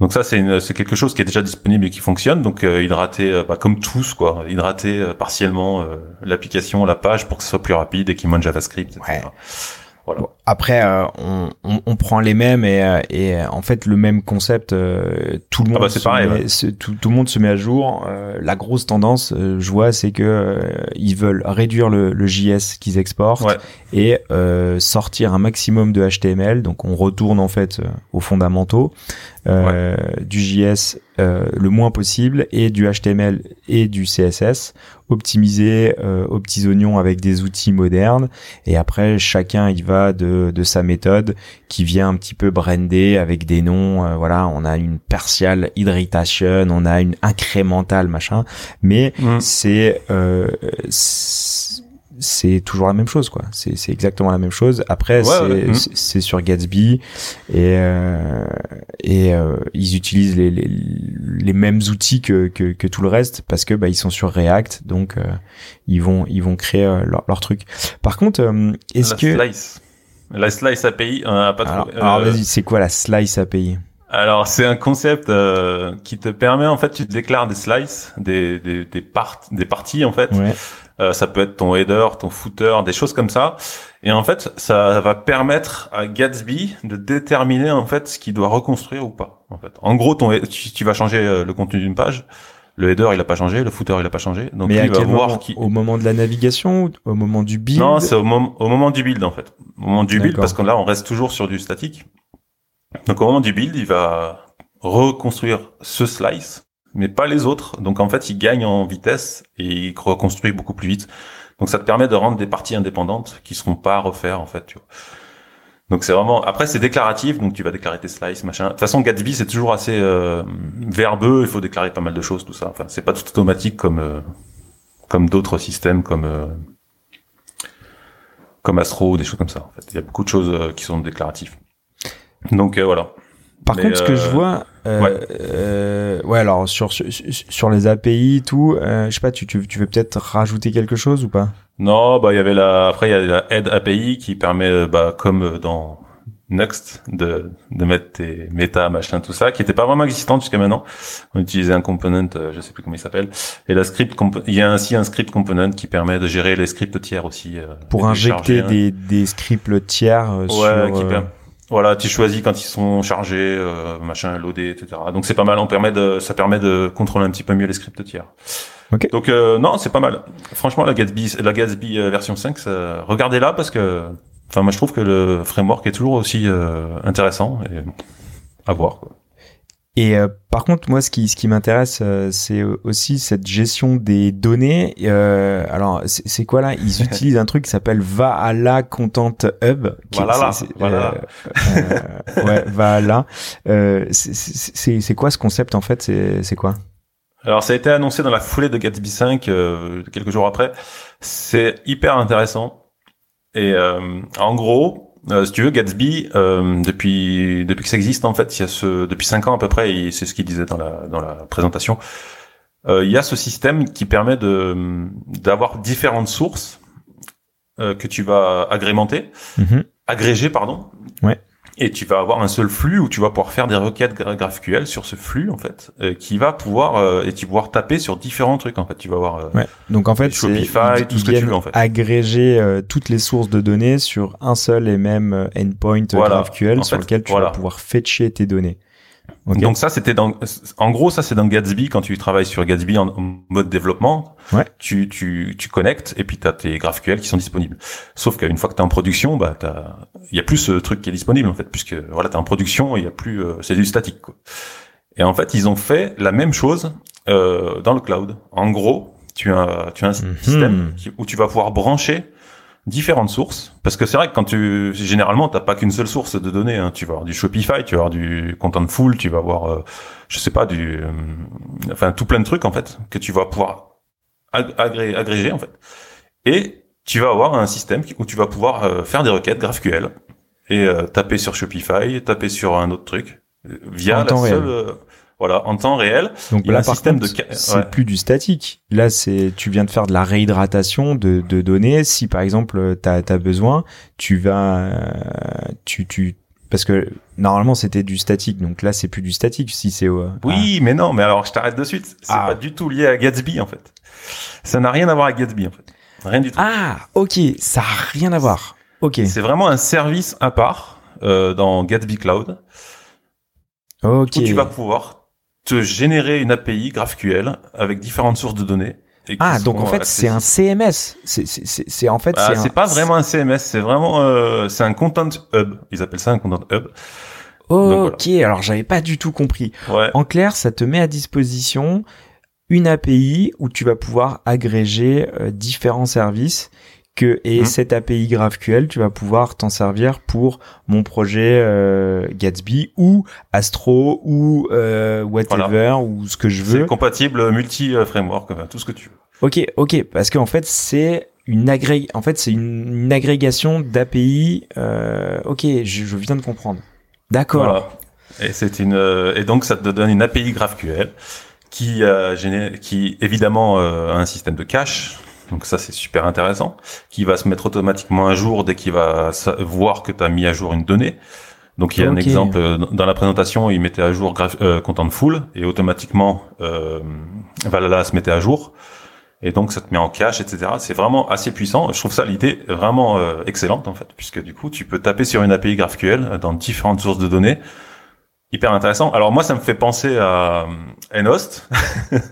S1: Donc ça, c'est, quelque chose qui est déjà disponible et qui fonctionne. Donc hydrater, bah, comme tous, quoi, hydrater partiellement l'application, la page pour que ce soit plus rapide et qu'il monte JavaScript, etc.
S2: Après, euh, on, on, on, prend les mêmes et, euh, et euh, en fait le même concept, tout le ah monde, bah, se met, tout, tout, le monde se met à jour. la grosse tendance, je vois, c'est que ils veulent réduire le, le JS qu'ils exportent et sortir un maximum de HTML. Donc on retourne en fait aux fondamentaux euh, du JS euh, le moins possible et du HTML et du CSS optimisé euh, aux petits oignons avec des outils modernes et après chacun il va de, de sa méthode qui vient un petit peu brander avec des noms euh, voilà on a une partial hydration on a une incrémentale machin mais mmh. c'est c'est toujours la même chose quoi c'est c'est exactement la même chose après mmh. c'est sur Gatsby et euh, et euh, ils utilisent les, les, les mêmes outils que, que, que tout le reste parce que bah ils sont sur React donc euh, ils vont ils vont créer euh, leur, leur truc par contre est-ce que
S1: slice. la slice API on a pas
S2: alors, alors vas-y c'est quoi la slice API
S1: alors c'est un concept qui te permet en fait tu déclares des slices des des des, part, des parties en fait ouais. Euh, ça peut être ton header, ton footer, des choses comme ça. Et en fait, ça va permettre à Gatsby de déterminer en fait ce qu'il doit reconstruire ou pas. En fait, en gros, ton tu, tu vas changer euh, le contenu d'une page. Le header, il a pas changé, le footer, il a pas changé.
S2: Donc, Mais il va voir qui... au moment de la navigation, au moment du build.
S1: Non, c'est au, moment au moment du build en fait. Au moment du build, parce que là, on reste toujours sur du statique. Donc, au moment du build, il va reconstruire ce slice mais pas les autres. Donc en fait, il gagne en vitesse et il reconstruit beaucoup plus vite. Donc ça te permet de rendre des parties indépendantes qui seront pas à refaire en fait. Tu vois. Donc c'est vraiment. Après c'est déclaratif, donc tu vas déclarer tes slices, machin. De toute façon, Gatsby c'est toujours assez euh, verbeux. Il faut déclarer pas mal de choses, tout ça. Enfin, c'est pas tout automatique comme euh, comme d'autres systèmes, comme euh, comme Astro, des choses comme ça. En fait, il y a beaucoup de choses qui sont déclaratifs. Donc voilà.
S2: Par contre, ce que je vois, euh, ouais. Euh, ouais. alors sur, sur, sur les API tout, euh, je sais pas, tu, tu, tu veux peut-être rajouter quelque chose ou pas?
S1: Non, bah il y avait la après il y a la aide API qui permet bah comme dans Next de de mettre tes méta machin tout ça qui était pas vraiment existante jusqu'à maintenant. On utilisait un component, euh, je sais plus comment il s'appelle, et la script il y a ainsi un script component qui permet de gérer les scripts tiers aussi euh,
S2: pour injecter des des scripts tiers euh, ouais, sur qui
S1: voilà, tu choisis quand ils sont chargés, euh, machin, loadés, etc. Donc c'est pas mal. On permet de, ça permet de contrôler un petit peu mieux les scripts tiers. Okay. Donc euh, non, c'est pas mal. Franchement, la Gatsby, la Gatsby euh, version 5, regardez-la parce que, enfin moi je trouve que le framework est toujours aussi euh, intéressant et à voir. Quoi.
S2: Et euh, par contre, moi, ce qui, ce qui m'intéresse, euh, c'est aussi cette gestion des données. Euh, alors, c'est quoi là? Ils utilisent un truc qui s'appelle Vaala Content Hub.
S1: voilà, voilà.
S2: ouais, Vaala. c'est quoi ce concept en fait? C'est quoi?
S1: Alors ça a été annoncé dans la foulée de Gatsby 5 quelques jours après. C'est hyper intéressant. Et en gros, euh, si tu veux, Gatsby, euh, depuis depuis que ça existe en fait, il y a ce depuis cinq ans à peu près, et c'est ce qu'il disait dans la dans la présentation. il y a ce système qui permet de d'avoir différentes sources que tu vas agrémenter, mm-hmm. agréger pardon.
S2: Ouais
S1: et tu vas avoir un seul flux où tu vas pouvoir faire des requêtes GraphQL sur ce flux en fait, euh, qui va pouvoir euh, et tu vas pouvoir taper sur différents trucs en fait. Tu vas avoir euh,
S2: ouais. donc en fait
S1: Shopify, tout ce que tu veux en fait.
S2: Agréger toutes les sources de données sur un seul et même endpoint GraphQL sur lequel tu vas pouvoir fetcher tes données.
S1: Donc ça, c'était dans, en gros, ça c'est dans Gatsby quand tu travailles sur Gatsby en, mode développement.
S2: Ouais.
S1: Tu, tu, tu connectes et puis tu as tes GraphQL qui sont disponibles. Sauf qu'une fois que tu es en production, bah il y a plus ce truc qui est disponible en fait, puisque voilà, tu es en production, il y a plus, euh, c'est du statique. Quoi. Et en fait, ils ont fait la même chose euh, dans le cloud. En gros, tu as, tu as un mhm. système où tu vas pouvoir brancher différentes sources. Parce que c'est vrai que quand tu généralement t'as pas qu'une seule source de données hein. tu vas avoir du Shopify tu vas avoir du Contentful tu vas avoir euh, je sais pas du euh, enfin tout plein de trucs en fait que tu vas pouvoir agréger en fait. Et tu vas avoir un système où tu vas pouvoir euh, faire des requêtes GraphQL et taper sur Shopify taper sur un autre truc via la seule voilà, en temps réel.
S2: Donc là, par système de c'est plus du statique. Là, c'est tu viens de faire de la réhydratation de, de données. Si par exemple tu as, besoin, tu vas tu tu parce que normalement c'était du statique, donc là c'est plus du statique si c'est
S1: oui, mais non, mais alors je t'arrête de suite. C'est ah. pas du tout lié à Gatsby en fait. Ça n'a rien à voir avec Gatsby en fait. Rien du tout.
S2: Ah, ok, ça a rien à voir. Ok.
S1: C'est vraiment un service à part euh, dans Gatsby Cloud.
S2: Ok.
S1: Où tu vas pouvoir te générer une API GraphQL avec différentes sources de données.
S2: Ah, donc en fait, c'est un CMS. C'est en fait.
S1: Ah, c'est pas vraiment un CMS, c'est vraiment euh, c'est un content hub. Ils appellent ça un content hub.
S2: ok, alors j'avais pas du tout compris. En clair, ça te met à disposition une API où tu vas pouvoir agréger euh, différents services que et mmh. cette API GraphQL, tu vas pouvoir t'en servir pour mon projet euh, Gatsby ou Astro ou euh, whatever ou ce que je veux.
S1: C'est compatible multi framework, tout ce que tu veux.
S2: Ok, ok, parce qu'en fait c'est une agrég en fait c'est une, agrégation d'API. Euh, ok, je, je, viens de comprendre. D'accord. Voilà.
S1: Et c'est une et donc ça te donne une API GraphQL qui qui évidemment a un système de cache donc ça c'est super intéressant, qui va se mettre automatiquement à jour dès qu'il va voir que tu as mis à jour une donnée. Donc il y a un exemple euh, dans la présentation, il mettait à jour euh, Contentful et automatiquement euh, Valhalla se mettait à jour. Et donc ça te met en cache, etc. C'est vraiment assez puissant. Je trouve ça l'idée vraiment euh, excellente en fait, puisque du coup tu peux taper sur une API GraphQL dans différentes sources de données. Hyper intéressant. Alors moi ça me fait penser à Nhost.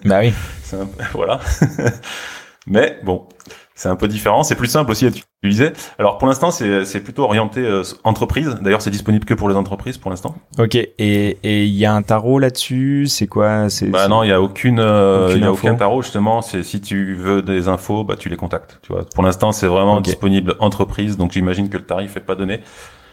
S2: Bah oui.
S1: voilà. Mais bon, c'est un peu différent. C'est plus simple aussi à utiliser. Alors pour l'instant, c'est plutôt orienté euh, entreprise. D'ailleurs, c'est disponible que pour les entreprises pour l'instant.
S2: Ok. Et il y a un tarot là-dessus? C'est quoi? C'est
S1: bah non, il y a aucune, euh, il y a aucun tarot justement. C'est si tu veux des infos, bah tu les contactes. Tu vois. Pour l'instant, c'est vraiment disponible entreprise. Donc j'imagine que le tarif est pas donné.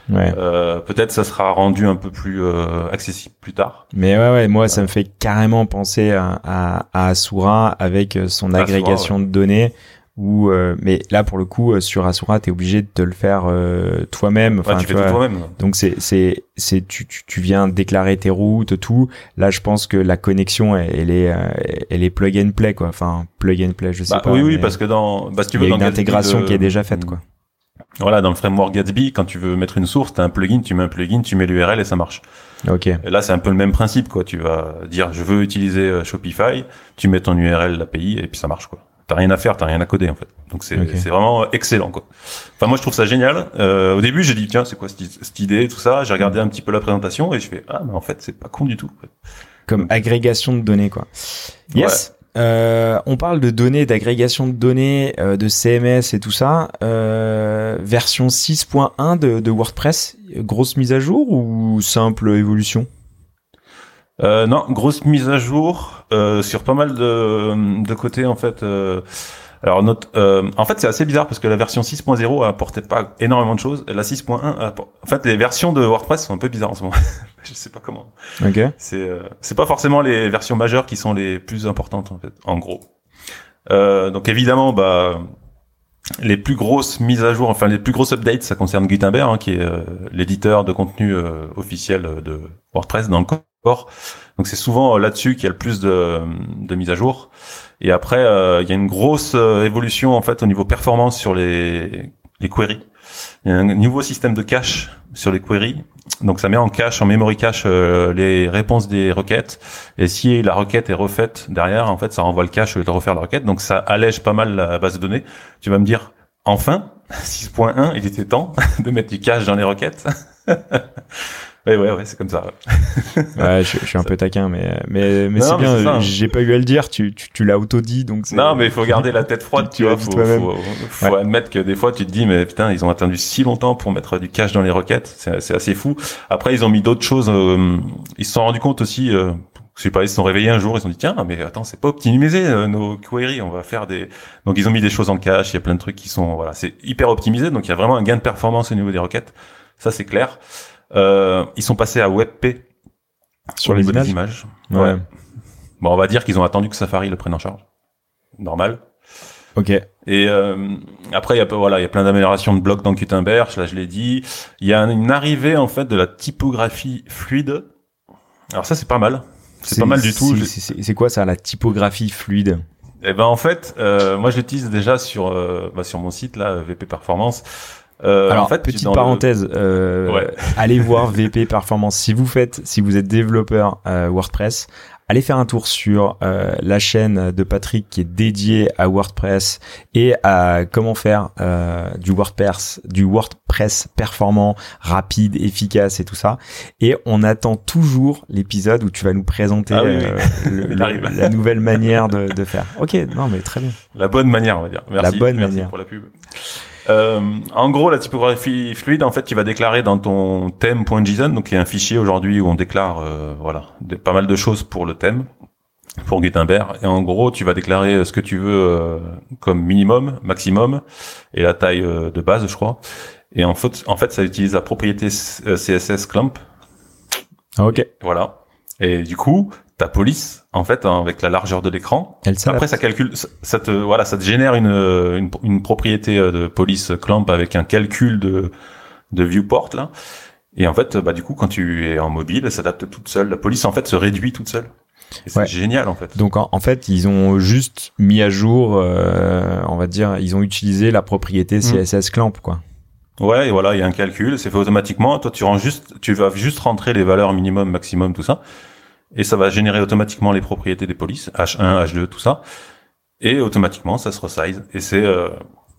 S1: Ouais. Euh, peut-être ça sera rendu un peu plus euh, accessible plus tard.
S2: Mais ouais, ouais, moi ça me fait carrément penser à, à, à Asura avec euh, son agrégation de données. Où, euh, mais là pour le coup euh, sur Asura t'es obligé de te le faire toi-même.
S1: Enfin, tu, fais tout toi-même.
S2: Donc c'est c'est c'est tu, tu, tu viens déclarer tes routes tout. Là je pense que la connexion elle, est elle est plug and play quoi. Enfin plug and play je sais
S1: bah,
S2: pas.
S1: Oui oui parce que dans
S2: bah, tu veux, il y a une intégration qui est déjà faite quoi.
S1: Voilà, dans le framework Gatsby, quand tu veux mettre une source, tu as un plugin, tu mets un plugin, tu mets l'URL et ça marche.
S2: Ok. Et
S1: là, c'est un peu le même principe, quoi. Tu vas dire, je veux utiliser euh, Shopify, tu mets ton URL, l'API, et puis ça marche, quoi. T'as rien à faire, t'as rien à coder, en fait. Donc c'est vraiment excellent, quoi. Enfin, moi, je trouve ça génial. Euh, au début, j'ai dit, tiens, c'est quoi cette, idée, tout ça? J'ai regardé un petit peu la présentation et je fais, ah, mais en fait, c'est pas con du tout.
S2: Comme agrégation de données, quoi. Yes. Euh, on parle de données, d'agrégation de données, euh, de CMS et tout ça. Euh, version 6.1 de, WordPress, grosse mise à jour ou simple évolution?
S1: Non, grosse mise à jour sur pas mal de, de côtés en fait. Alors notre, euh, en fait, c'est assez bizarre parce que la version 6.0 apportait pas énormément de choses. La 6.1, en fait, les versions de WordPress sont un peu bizarres en ce moment. je sais pas comment.
S2: Ok.
S1: C'est euh, c'est pas forcément les versions majeures qui sont les plus importantes en fait, en gros. Euh, donc évidemment, bah les plus grosses mises à jour, enfin les plus grosses updates, ça concerne Gutenberg, hein, qui est euh, l'éditeur de contenu euh, officiel de WordPress dans le code. Donc c'est souvent là-dessus qu'il y a le plus de, de mise à jour. Et après, il y a une grosse évolution en fait au niveau performance sur les, les queries. Il y a un nouveau système de cache sur les queries. Donc ça met en cache, en memory cache, euh, les réponses des requêtes. Et si la requête est refaite derrière, en fait, ça renvoie le cache de refaire la requête. Donc ça allège pas mal la base de données. Tu vas me dire, enfin, 6.1, il était temps de mettre du cache dans les requêtes. Ouais, ouais, ouais, c'est comme ça.
S2: ouais, je, je, suis un peu taquin, mais mais mais c'est bien. J'ai pas eu à le dire. Tu tu, tu l'as auto dit, donc.
S1: Non, mais il faut garder la tête froide, tu, vois. Faut, faut, faut admettre que des fois, tu te dis, mais putain, ils ont attendu si longtemps pour mettre du cache dans les requêtes. C'est c'est assez fou. Après, ils ont mis d'autres choses. Euh, ils se sont rendus compte aussi. Euh, je sais pas, ils se sont réveillés un jour, ils ont dit tiens, mais attends, c'est pas optimisé euh, nos queries, on va faire des. Donc ils ont mis des choses en cache. Il y a plein de trucs qui sont voilà, c'est hyper optimisé. Donc il y a vraiment un gain de performance au niveau des requêtes. Ça c'est clair. Euh, ils sont passés à WebP
S2: sur les images.
S1: Ouais. Bon, on va dire qu'ils ont attendu que Safari le prenne en charge. Normal.
S2: Ok.
S1: Et euh, après, il y a voilà, il y a plein d'améliorations de blocs dans Gutenberg. Là, je l'ai dit. Il y a une arrivée en fait de la typographie fluide. Alors ça, c'est pas mal. C'est pas mal du tout.
S2: C'est quoi ça, la typographie fluide?
S1: Eh ben en fait, euh, moi je l'utilise déjà sur euh, bah, sur mon site là, VP Performance.
S2: Euh, Alors, en fait, petite parenthèse, euh, allez voir VP Performance. Si vous faites, si vous êtes développeur euh, WordPress, allez faire un tour sur euh, la chaîne de Patrick qui est dédiée à WordPress et à comment faire euh, du WordPress, du WordPress performant, rapide, efficace et tout ça. Et on attend toujours l'épisode où tu vas nous présenter ah la nouvelle manière de, de, faire. Ok, non mais très bien.
S1: La bonne manière, on va dire. Merci.
S2: La bonne
S1: Merci
S2: manière
S1: pour la pub. Euh, en gros, la typographie fluide, en fait, tu vas déclarer dans ton thème.json, donc il y a un fichier aujourd'hui où on déclare, euh, voilà, pas mal de choses pour le thème, pour Gutenberg. Et en gros, tu vas déclarer ce que tu veux euh, comme minimum, maximum, et la taille euh, de base, je crois. Et en fait, en fait, ça utilise la propriété CSS clamp.
S2: Ok.
S1: Voilà. Et du coup, ta police, en fait, hein, avec la largeur de l'écran. Après, ça calcule, ça te, voilà, ça te génère une, une, une propriété euh, de police clamp avec un calcul de, de viewport, là. Et en fait, bah, du coup, quand tu es en mobile, elle s'adapte toute seule. La police, en fait, se réduit toute seule. C'est génial, en fait.
S2: Donc, en, fait, ils ont juste mis à jour, euh, on va dire, ils ont utilisé la propriété mm. CSS clamp, quoi.
S1: Ouais, et voilà, il y a un calcul, c'est fait automatiquement. Toi, tu rends juste, tu vas juste rentrer les valeurs minimum, maximum, tout ça et ça va générer automatiquement les propriétés des polices, H1, H2, tout ça, et automatiquement ça se resize. Et c'est euh,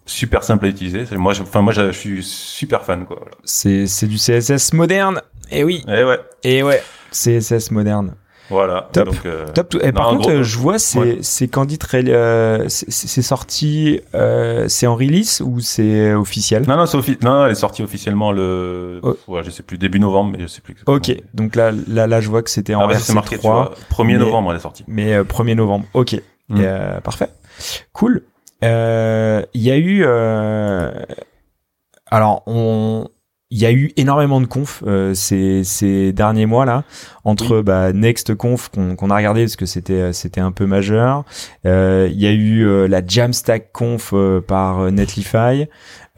S1: super simple à utiliser. Moi, enfin moi, je suis super fan quoi.
S2: C'est c'est du CSS moderne. Et eh oui.
S1: Et eh ouais.
S2: Et ouais. CSS moderne.
S1: Voilà.
S2: Top. Donc, euh, Top. Et par contre, je vois, c'est c'est Candid, euh, c'est sorti, euh, c'est en release ou c'est officiel?
S1: Non, non, c'est. Non, elle est sortie officiellement le, oh. ouais, je sais plus début novembre, mais je sais plus.
S2: Exactement. Ok. Donc là, là, là, je vois que c'était en ah, bah, marqué, 3
S1: 1er novembre, elle est sortie.
S2: Mais 1er novembre. Ok. Mm. parfait. Cool. Il y a eu. alors, on il y a eu énormément de confs euh, ces, ces derniers mois là entre bah, Next Conf qu'on a regardé parce que c'était euh, c'était un peu majeur. Euh, il y a eu euh, la Jamstack Conf par Netlify.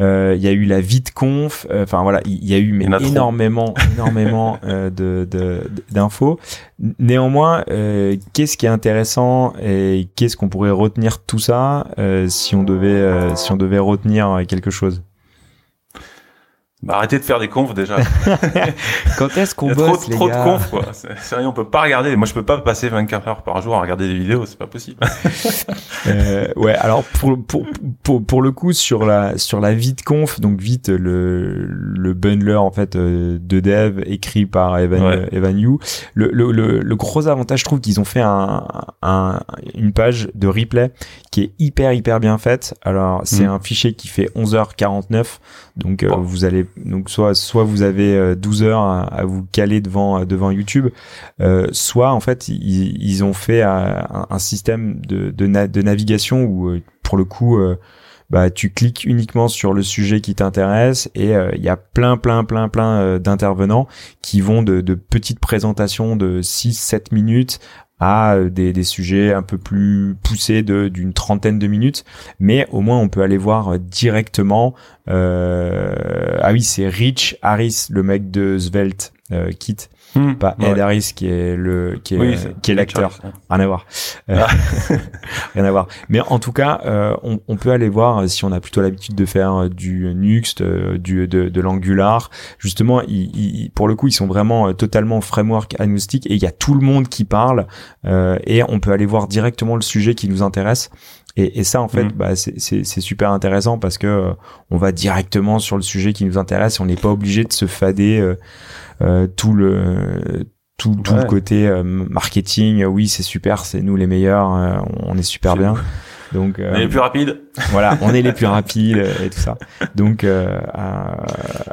S2: il y a eu la VidConf. Enfin voilà, il y, a eu mais énormément énormément de d'infos. Néanmoins, qu'est-ce qui est intéressant et qu'est-ce qu'on pourrait retenir tout ça si on devait si on devait retenir quelque chose?
S1: Bah, arrêtez de faire des confs déjà.
S2: Quand est-ce qu'on bosse
S1: trop, trop de confs quoi. C'est rien, on peut pas regarder. Moi, je peux pas passer 24 heures par jour à regarder des vidéos, c'est pas possible.
S2: euh, ouais, alors pour, pour pour pour le coup sur la sur la vite conf, donc vite le le bundler en fait euh, de dev écrit par Evan Evan Yu. Le, le le, le gros avantage, je trouve qu'ils ont fait un, un une page de replay qui est hyper hyper bien faite. Alors c'est mm. un fichier qui fait 11h49 donc euh, vous allez donc soit soit vous avez 12 euh, heures à, vous caler devant euh, devant YouTube, soit en fait ils, ils ont fait un, un système de de, navigation où pour le coup bah tu cliques uniquement sur le sujet qui t'intéresse et il y a plein plein plein plein d'intervenants qui vont de, de petites présentations de 6 7 minutes à euh, des, des, sujets un peu plus poussés d'une trentaine de minutes, mais au moins on peut aller voir euh, directement. Euh, ah oui, c'est Rich Harris, le mec de Svelte euh, Kit, Hmm. pas Ed Harris qui est le qui est qui est l'acteur rien à voir euh, ah. rien à voir mais en tout cas euh, on, on, peut aller voir si on a plutôt l'habitude de faire du Nuxt du de, de l'Angular justement ils, pour le coup ils sont vraiment totalement framework agnostique et il y a tout le monde qui parle et on peut aller voir directement le sujet qui nous intéresse et, et ça, en fait, hmm. bah, c'est super intéressant parce que on va directement sur le sujet qui nous intéresse. On n'est pas obligé de se fader euh, tout le tout, tout le côté euh, marketing. Oui, c'est super, c'est nous les meilleurs, euh, on est super bien. Donc,
S1: on est les plus rapides.
S2: Voilà, on est les plus rapides et tout ça. Donc, euh,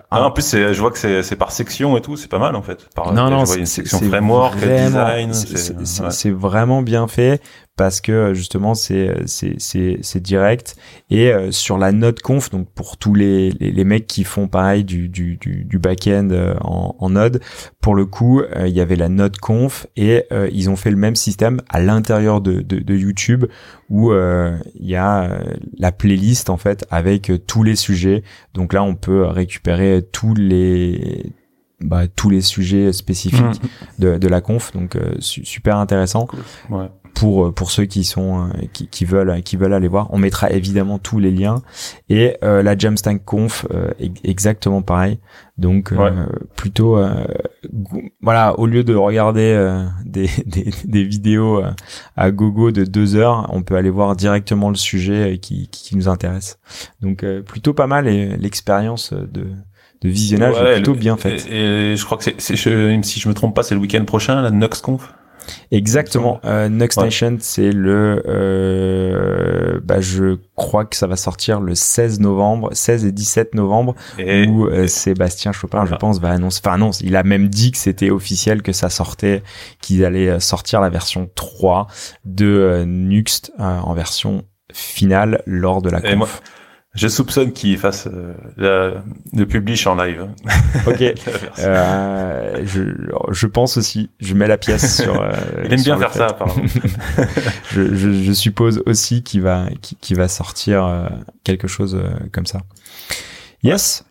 S1: en plus, je vois que c'est par section et tout, c'est pas mal en fait. Par, non, non, c'est une section framework, design.
S2: C'est vraiment bien fait parce que justement c'est c'est c'est c'est direct. Et euh, sur la note conf donc pour tous les, les, les mecs qui font pareil du du du, du back-end euh, en, en Node pour le coup euh, il y avait la note conf et ils ont fait le même système à l'intérieur de, de, de YouTube où il y a la playlist en fait avec tous les sujets. Donc là on peut récupérer tous les bah, tous les sujets spécifiques mmh. de, de la conf. Donc super intéressant. Ouais pour euh, pour ceux qui sont euh, qui, qui, veulent qui veulent aller voir. On mettra évidemment tous les liens et euh, la Jamstack Conf exactement pareil. Donc plutôt voilà au lieu de regarder des, des, des vidéos à gogo de deux heures, on peut aller voir directement le sujet qui qui nous intéresse. Donc plutôt pas mal et l'expérience de de visionnage est plutôt bien faite.
S1: Et, je crois que c'est, si je me trompe pas, c'est le week-end prochain, la NuxConf.
S2: Exactement. Euh, Next Nation, c'est le, euh, bah, je crois que ça va sortir le 16 novembre, 16 et 17 novembre, où euh, Sébastien Chopin, je pense, va annoncer, enfin non, il a même dit que c'était officiel, que ça sortait, qu'ils allaient euh, sortir la version 3 de euh, Nuxt en version finale lors de la conf.
S1: Je soupçonne qu'il fasse euh, le publish en live.
S2: Ok. euh, je, je pense aussi. Je mets la pièce sur. Euh,
S1: Il aime bien faire ça, apparemment.
S2: je, je, je, suppose aussi qu'il va, va sortir quelque chose comme ça. Yes.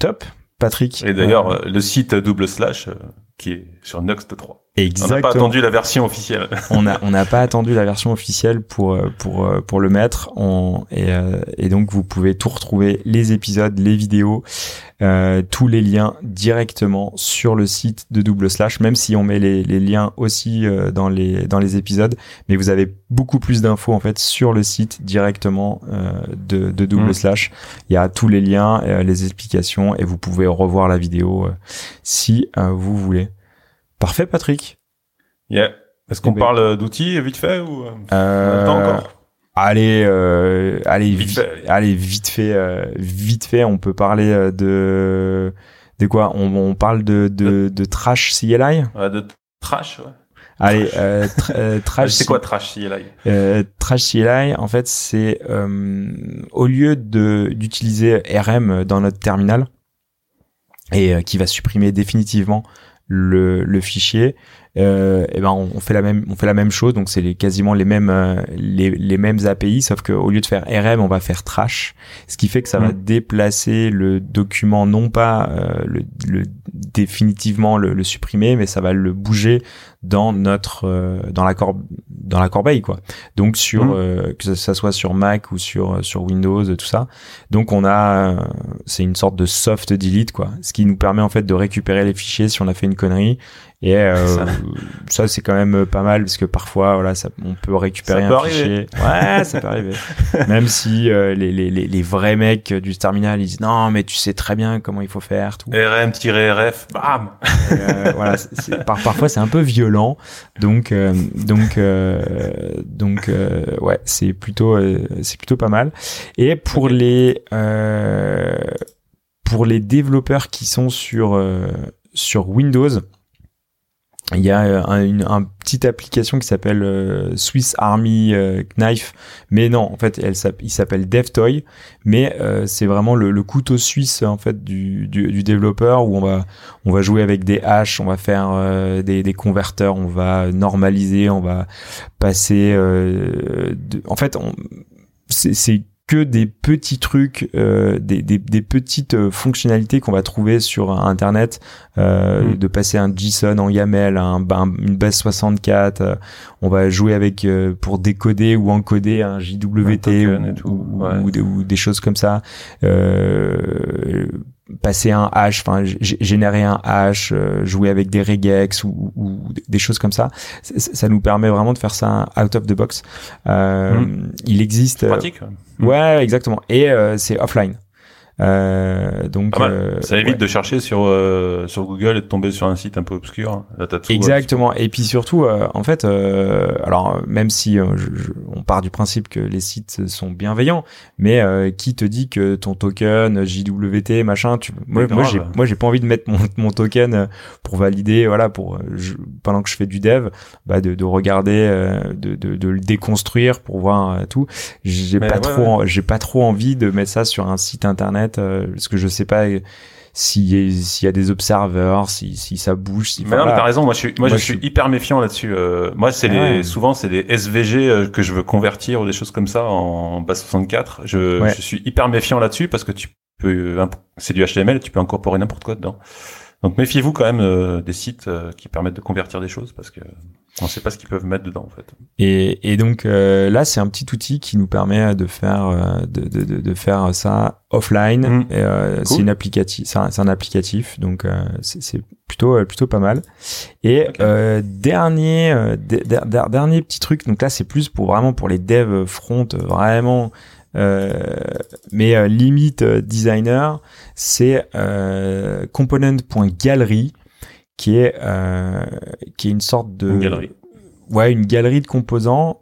S2: Top. Patrick.
S1: Et d'ailleurs, le site double slash qui est sur Next 3. Exactement. On n'a pas attendu la version officielle.
S2: on n'a on pas attendu la version officielle pour euh, pour euh, pour le mettre. On, et, euh, et donc vous pouvez tout retrouver les épisodes, les vidéos, euh, tous les liens directement sur le site de Double Slash. Même si on met les, les liens aussi dans les dans les épisodes, mais vous avez beaucoup plus d'infos en fait sur le site directement de, de Double mm. Slash. Il y a tous les liens, les explications et vous pouvez revoir la vidéo si vous voulez. Parfait, Patrick.
S1: Yeah. Est-ce qu'on eh ben, parle d'outils vite fait ou euh, euh encore?
S2: Allez, euh, allez, vite fait. allez, vite fait, euh, vite fait. On peut parler euh, de de quoi? On, on, parle de de, de trash CLI.
S1: Ouais, de trash. Ouais.
S2: Allez, euh, trash.
S1: c'est quoi trash CLI
S2: euh, Trash CLI, en fait, c'est au lieu de d'utiliser RM dans notre terminal et qui va supprimer définitivement le, le fichier, euh, et ben on, fait la même on fait la même chose. Donc c'est les, quasiment les mêmes euh, les, les mêmes API sauf que au lieu de faire RM on va faire trash. Ce qui fait que ça va mm. déplacer le document non pas euh, le, le, définitivement le, le, supprimer mais ça va le bouger dans notre euh, dans la corbe dans la corbeille quoi. Donc sur mm. euh, que ça soit sur Mac ou sur sur Windows tout ça. Donc on a c'est une sorte de soft delete quoi. Ce qui nous permet en fait de récupérer les fichiers si on a fait une connerie et euh, ça, c'est quand même pas mal parce que parfois, voilà, ça, on peut récupérer un fichier. Ouais, ça peut arriver. même si euh, les, les, les, vrais mecs du terminal ils disent non, mais tu sais très bien comment il faut faire. Tout.
S1: RM-RF, bam.
S2: Euh, voilà, par, parfois c'est un peu violent. Donc euh, donc donc ouais, c'est plutôt c'est plutôt pas mal. Et pour les pour les développeurs qui sont sur sur Windows il y a euh, une, petite application qui s'appelle euh, Swiss Army euh, Knife, mais non, en fait, elle il s'appelle DevToy, mais c'est vraiment le, couteau suisse en fait du, du, développeur où on va on va jouer avec des haches, on va faire des, des converteurs, on va normaliser, on va passer. De, en fait, c'est que des petits trucs, euh, des, des, des, petites euh, fonctionnalités qu'on va trouver sur Internet, euh, mm. de passer un JSON en YAML, un, une base 64, euh, on va jouer avec euh, pour décoder ou encoder un JWT ou, ou, des choses comme ça. Passer un hash, enfin générer un hash, jouer avec des regex ou, ou, des choses comme ça. ça. nous permet vraiment de faire ça out of the box. Mm. Il existe.
S1: Pratique.
S2: Ouais, exactement. Et euh, c'est offline. Euh, donc
S1: euh, ça évite de chercher sur euh, sur Google et de tomber sur un site un peu obscur.
S2: Là, tout, Exactement. Et puis surtout, euh, en fait, alors même si on part du principe que les sites sont bienveillants, mais qui te dit que ton token JWT machin, tu, moi, moi j'ai moi j'ai pas envie de mettre mon, mon token pour valider, voilà, pour pendant que je fais du dev, bah de, de regarder, de, de, de le déconstruire pour voir tout. J'ai pas trop, j'ai pas trop envie de mettre ça sur un site internet euh, parce que je sais pas s'il y, a des observeurs, si, si ça bouge. Si,
S1: mais non, t'as raison. Moi, je suis, moi, je, suis hyper méfiant là-dessus. Euh, moi, c'est les, souvent, c'est des SVG euh, que je veux convertir ou des choses comme ça en base 64. Je, je suis hyper méfiant là-dessus parce que tu peux, c'est du HTML, tu peux incorporer n'importe quoi dedans. Donc, méfiez-vous quand même des sites qui permettent de convertir des choses parce que on ne sait pas ce qu'ils peuvent mettre dedans en fait.
S2: Et, et donc euh, là, c'est un petit outil qui nous permet de faire euh, de, de, de, faire ça offline. Mmh. Euh, C'est une applicatif, c'est un, un, applicatif, donc euh, c'est plutôt plutôt pas mal. Et dernier dernier petit truc, donc là c'est plus pour vraiment pour les devs front, vraiment. Mais limite designer, c'est component.gallery qui est euh, qui est une sorte de
S1: une galerie.
S2: Ouais, une galerie de composants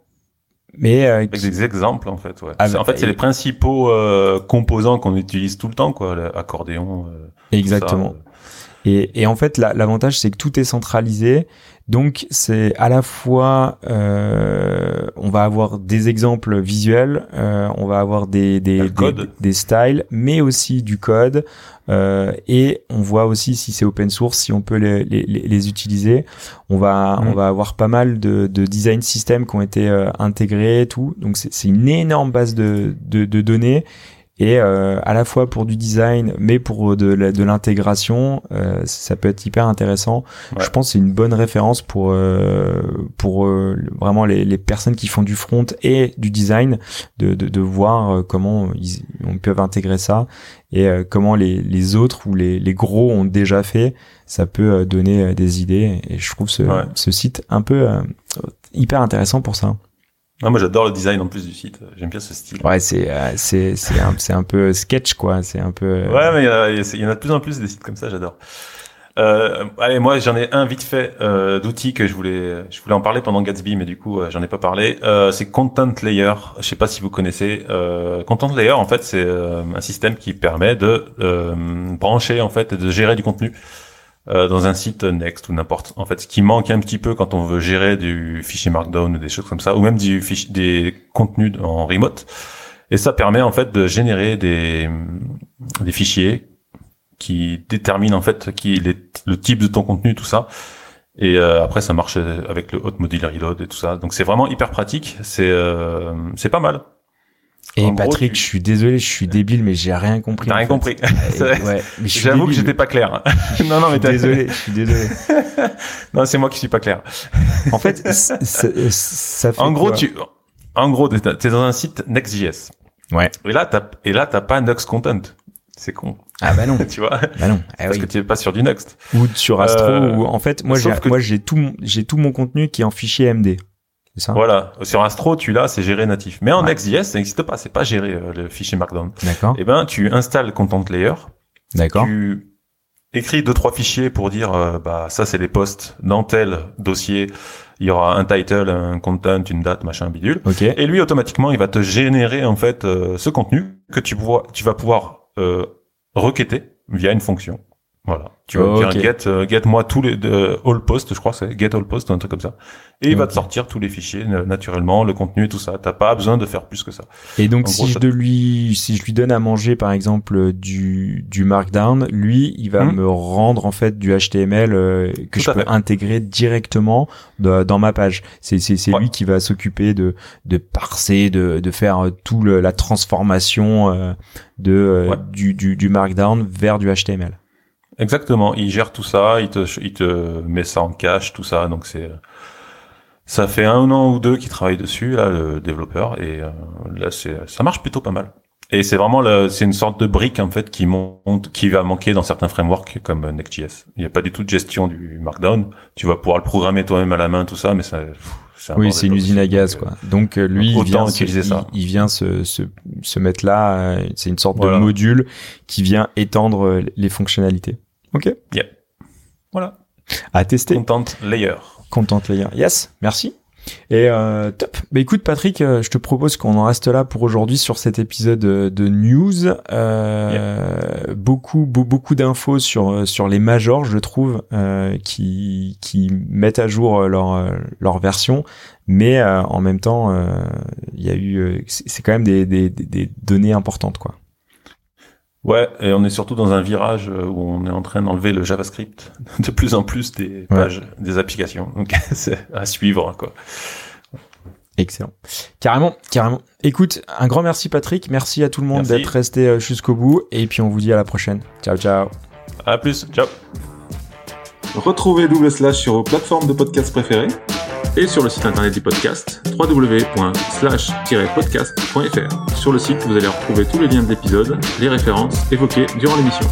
S2: mais
S1: euh, avec des exemples en fait ouais. en fait c'est les principaux euh, composants qu'on utilise tout le temps quoi l'accordéon euh,
S2: exactement et, et en fait l'avantage c'est que tout est centralisé donc c'est à la fois euh, on va avoir des exemples visuels, euh, on va avoir des des, des, des, styles, mais aussi du code. Euh, et on voit aussi si c'est open source, si on peut les, les, les utiliser. On va on va avoir pas mal de, de design systems qui ont été euh, intégrés, tout. Donc c'est une énorme base de, de, de données et euh, à la fois pour du design mais pour de, de l'intégration euh, ça peut être hyper intéressant. Je pense c'est une bonne référence pour euh, pour vraiment les, les, personnes qui font du front et du design de, de, de voir comment ils, on peuvent intégrer ça et comment les, les autres ou les, les gros ont déjà fait. Ça peut donner des idées et je trouve ce, ce site un peu hyper intéressant pour ça
S1: ah, moi j'adore le design en plus du site. J'aime bien ce style.
S2: Ouais, c'est euh, c'est c'est un c'est un peu sketch quoi. C'est un peu. Euh,
S1: ouais, mais il y, a, il y en a de plus en plus des sites comme ça. J'adore. Euh, allez, moi j'en ai un vite fait euh, d'outils que je voulais je voulais en parler pendant Gatsby, mais du coup euh, j'en ai pas parlé. Euh, c'est Content Layer. Je sais pas si vous connaissez. Euh, Content Layer, en fait, c'est un système qui permet de brancher en fait et de gérer du contenu. Euh, dans un site Next ou n'importe. En fait, ce qui manque un petit peu quand on veut gérer du fichier Markdown ou des choses comme ça, ou même du fichier, des contenus en remote. Et ça permet en fait de générer des, des fichiers qui déterminent en fait qui le type de ton contenu, tout ça. Et euh, après, ça marche avec le Hot Module Reload et tout ça. Donc c'est vraiment hyper pratique. C'est euh, c'est pas mal.
S2: Et Patrick, je suis désolé, je suis débile, mais j'ai rien compris.
S1: T'as rien compris. ouais, J'avoue que j'étais pas clair.
S2: non, non, mais t'es désolé. Je suis désolé.
S1: non, c'est moi qui suis pas clair.
S2: en fait, ça, fait
S1: En gros, tu, en gros, t'es dans un site Next.js.
S2: Ouais.
S1: Et là, t'as, et là, t'as pas Next Content. C'est con.
S2: Ah bah non.
S1: tu vois.
S2: Bah non.
S1: Ah Parce que tu es pas sur du Next.
S2: Ou sur Astro. Euh, ou en fait, moi, j'ai, moi, j'ai tout, j'ai tout mon contenu qui est en fichier MD.
S1: Voilà. Sur Astro, tu l'as, c'est géré natif. Mais en Next.js, ça n'existe pas. C'est pas géré euh, le fichier Markdown.
S2: D'accord.
S1: Et eh ben, tu installes Content Layer.
S2: D'accord.
S1: Tu écris deux trois fichiers pour dire, euh, bah ça c'est les postes dans tel dossier. Il y aura un title, un content, une date, machin, bidule.
S2: Ok.
S1: Et lui automatiquement, il va te générer en fait euh, ce contenu que tu vois, tu vas pouvoir requêter via une fonction. Voilà. Tu vas dire get, euh, get moi tous les de, all post, je crois que c'est get all post, un truc comme ça. Et il va te sortir tous les fichiers naturellement, le contenu et tout ça. T'as pas besoin de faire plus que ça.
S2: Et donc si je de lui, si je lui donne à manger par exemple du du Markdown, lui, il va hmm. me rendre en fait du HTML euh, que je peux intégrer directement dans ma page. C'est c'est c'est lui qui va s'occuper de de parser, de de faire euh, tout le, la transformation de du, du du Markdown vers du HTML.
S1: Exactement, il gère tout ça, il te, il te met ça en cache, tout ça. Donc c'est, ça fait un an ou deux qu'il travaille dessus là, le développeur, et euh, là c'est, ça marche plutôt pas mal. Et c'est vraiment, c'est une sorte de brique en fait qui monte, qui va manquer dans certains frameworks comme Next.js. Il n'y a pas du tout de gestion du Markdown. Tu vas pouvoir le programmer toi-même à la main, tout ça, mais ça.
S2: oui, c'est une usine à gaz, quoi. Donc euh, lui, il vient, utiliser ça. Il, vient se, se, se mettre là. Euh, c'est une sorte de module qui vient étendre les fonctionnalités. Ok.
S1: Yeah.
S2: Voilà. À tester.
S1: Content layer.
S2: Content layer. Yes. Merci. Et euh, top. Bah écoute Patrick, euh, je te propose qu'on en reste là pour aujourd'hui sur cet épisode euh, de news. Euh, Beaucoup, beaucoup d'infos sur euh, sur les majors, je trouve, euh, qui qui mettent à jour leur leur version, mais en même temps, il y a eu, c'est quand même des, des, des données importantes quoi.
S1: Ouais, et on est surtout dans un virage euh, où on est en train d'enlever le JavaScript de plus en plus des pages, des applications. Donc c'est à suivre, quoi.
S2: Excellent. Carrément, carrément. Écoute, un grand merci Patrick, merci à tout le monde d'être resté euh, jusqu'au bout, et puis on vous dit à la prochaine. Ciao, ciao.
S1: À plus, ciao.
S3: Retrouvez Double Slash sur vos plateformes de podcast préférées et sur le site internet du podcast www.slash-podcast.fr. Sur le site, vous allez retrouver tous les liens de l'épisode, les références évoquées durant l'émission.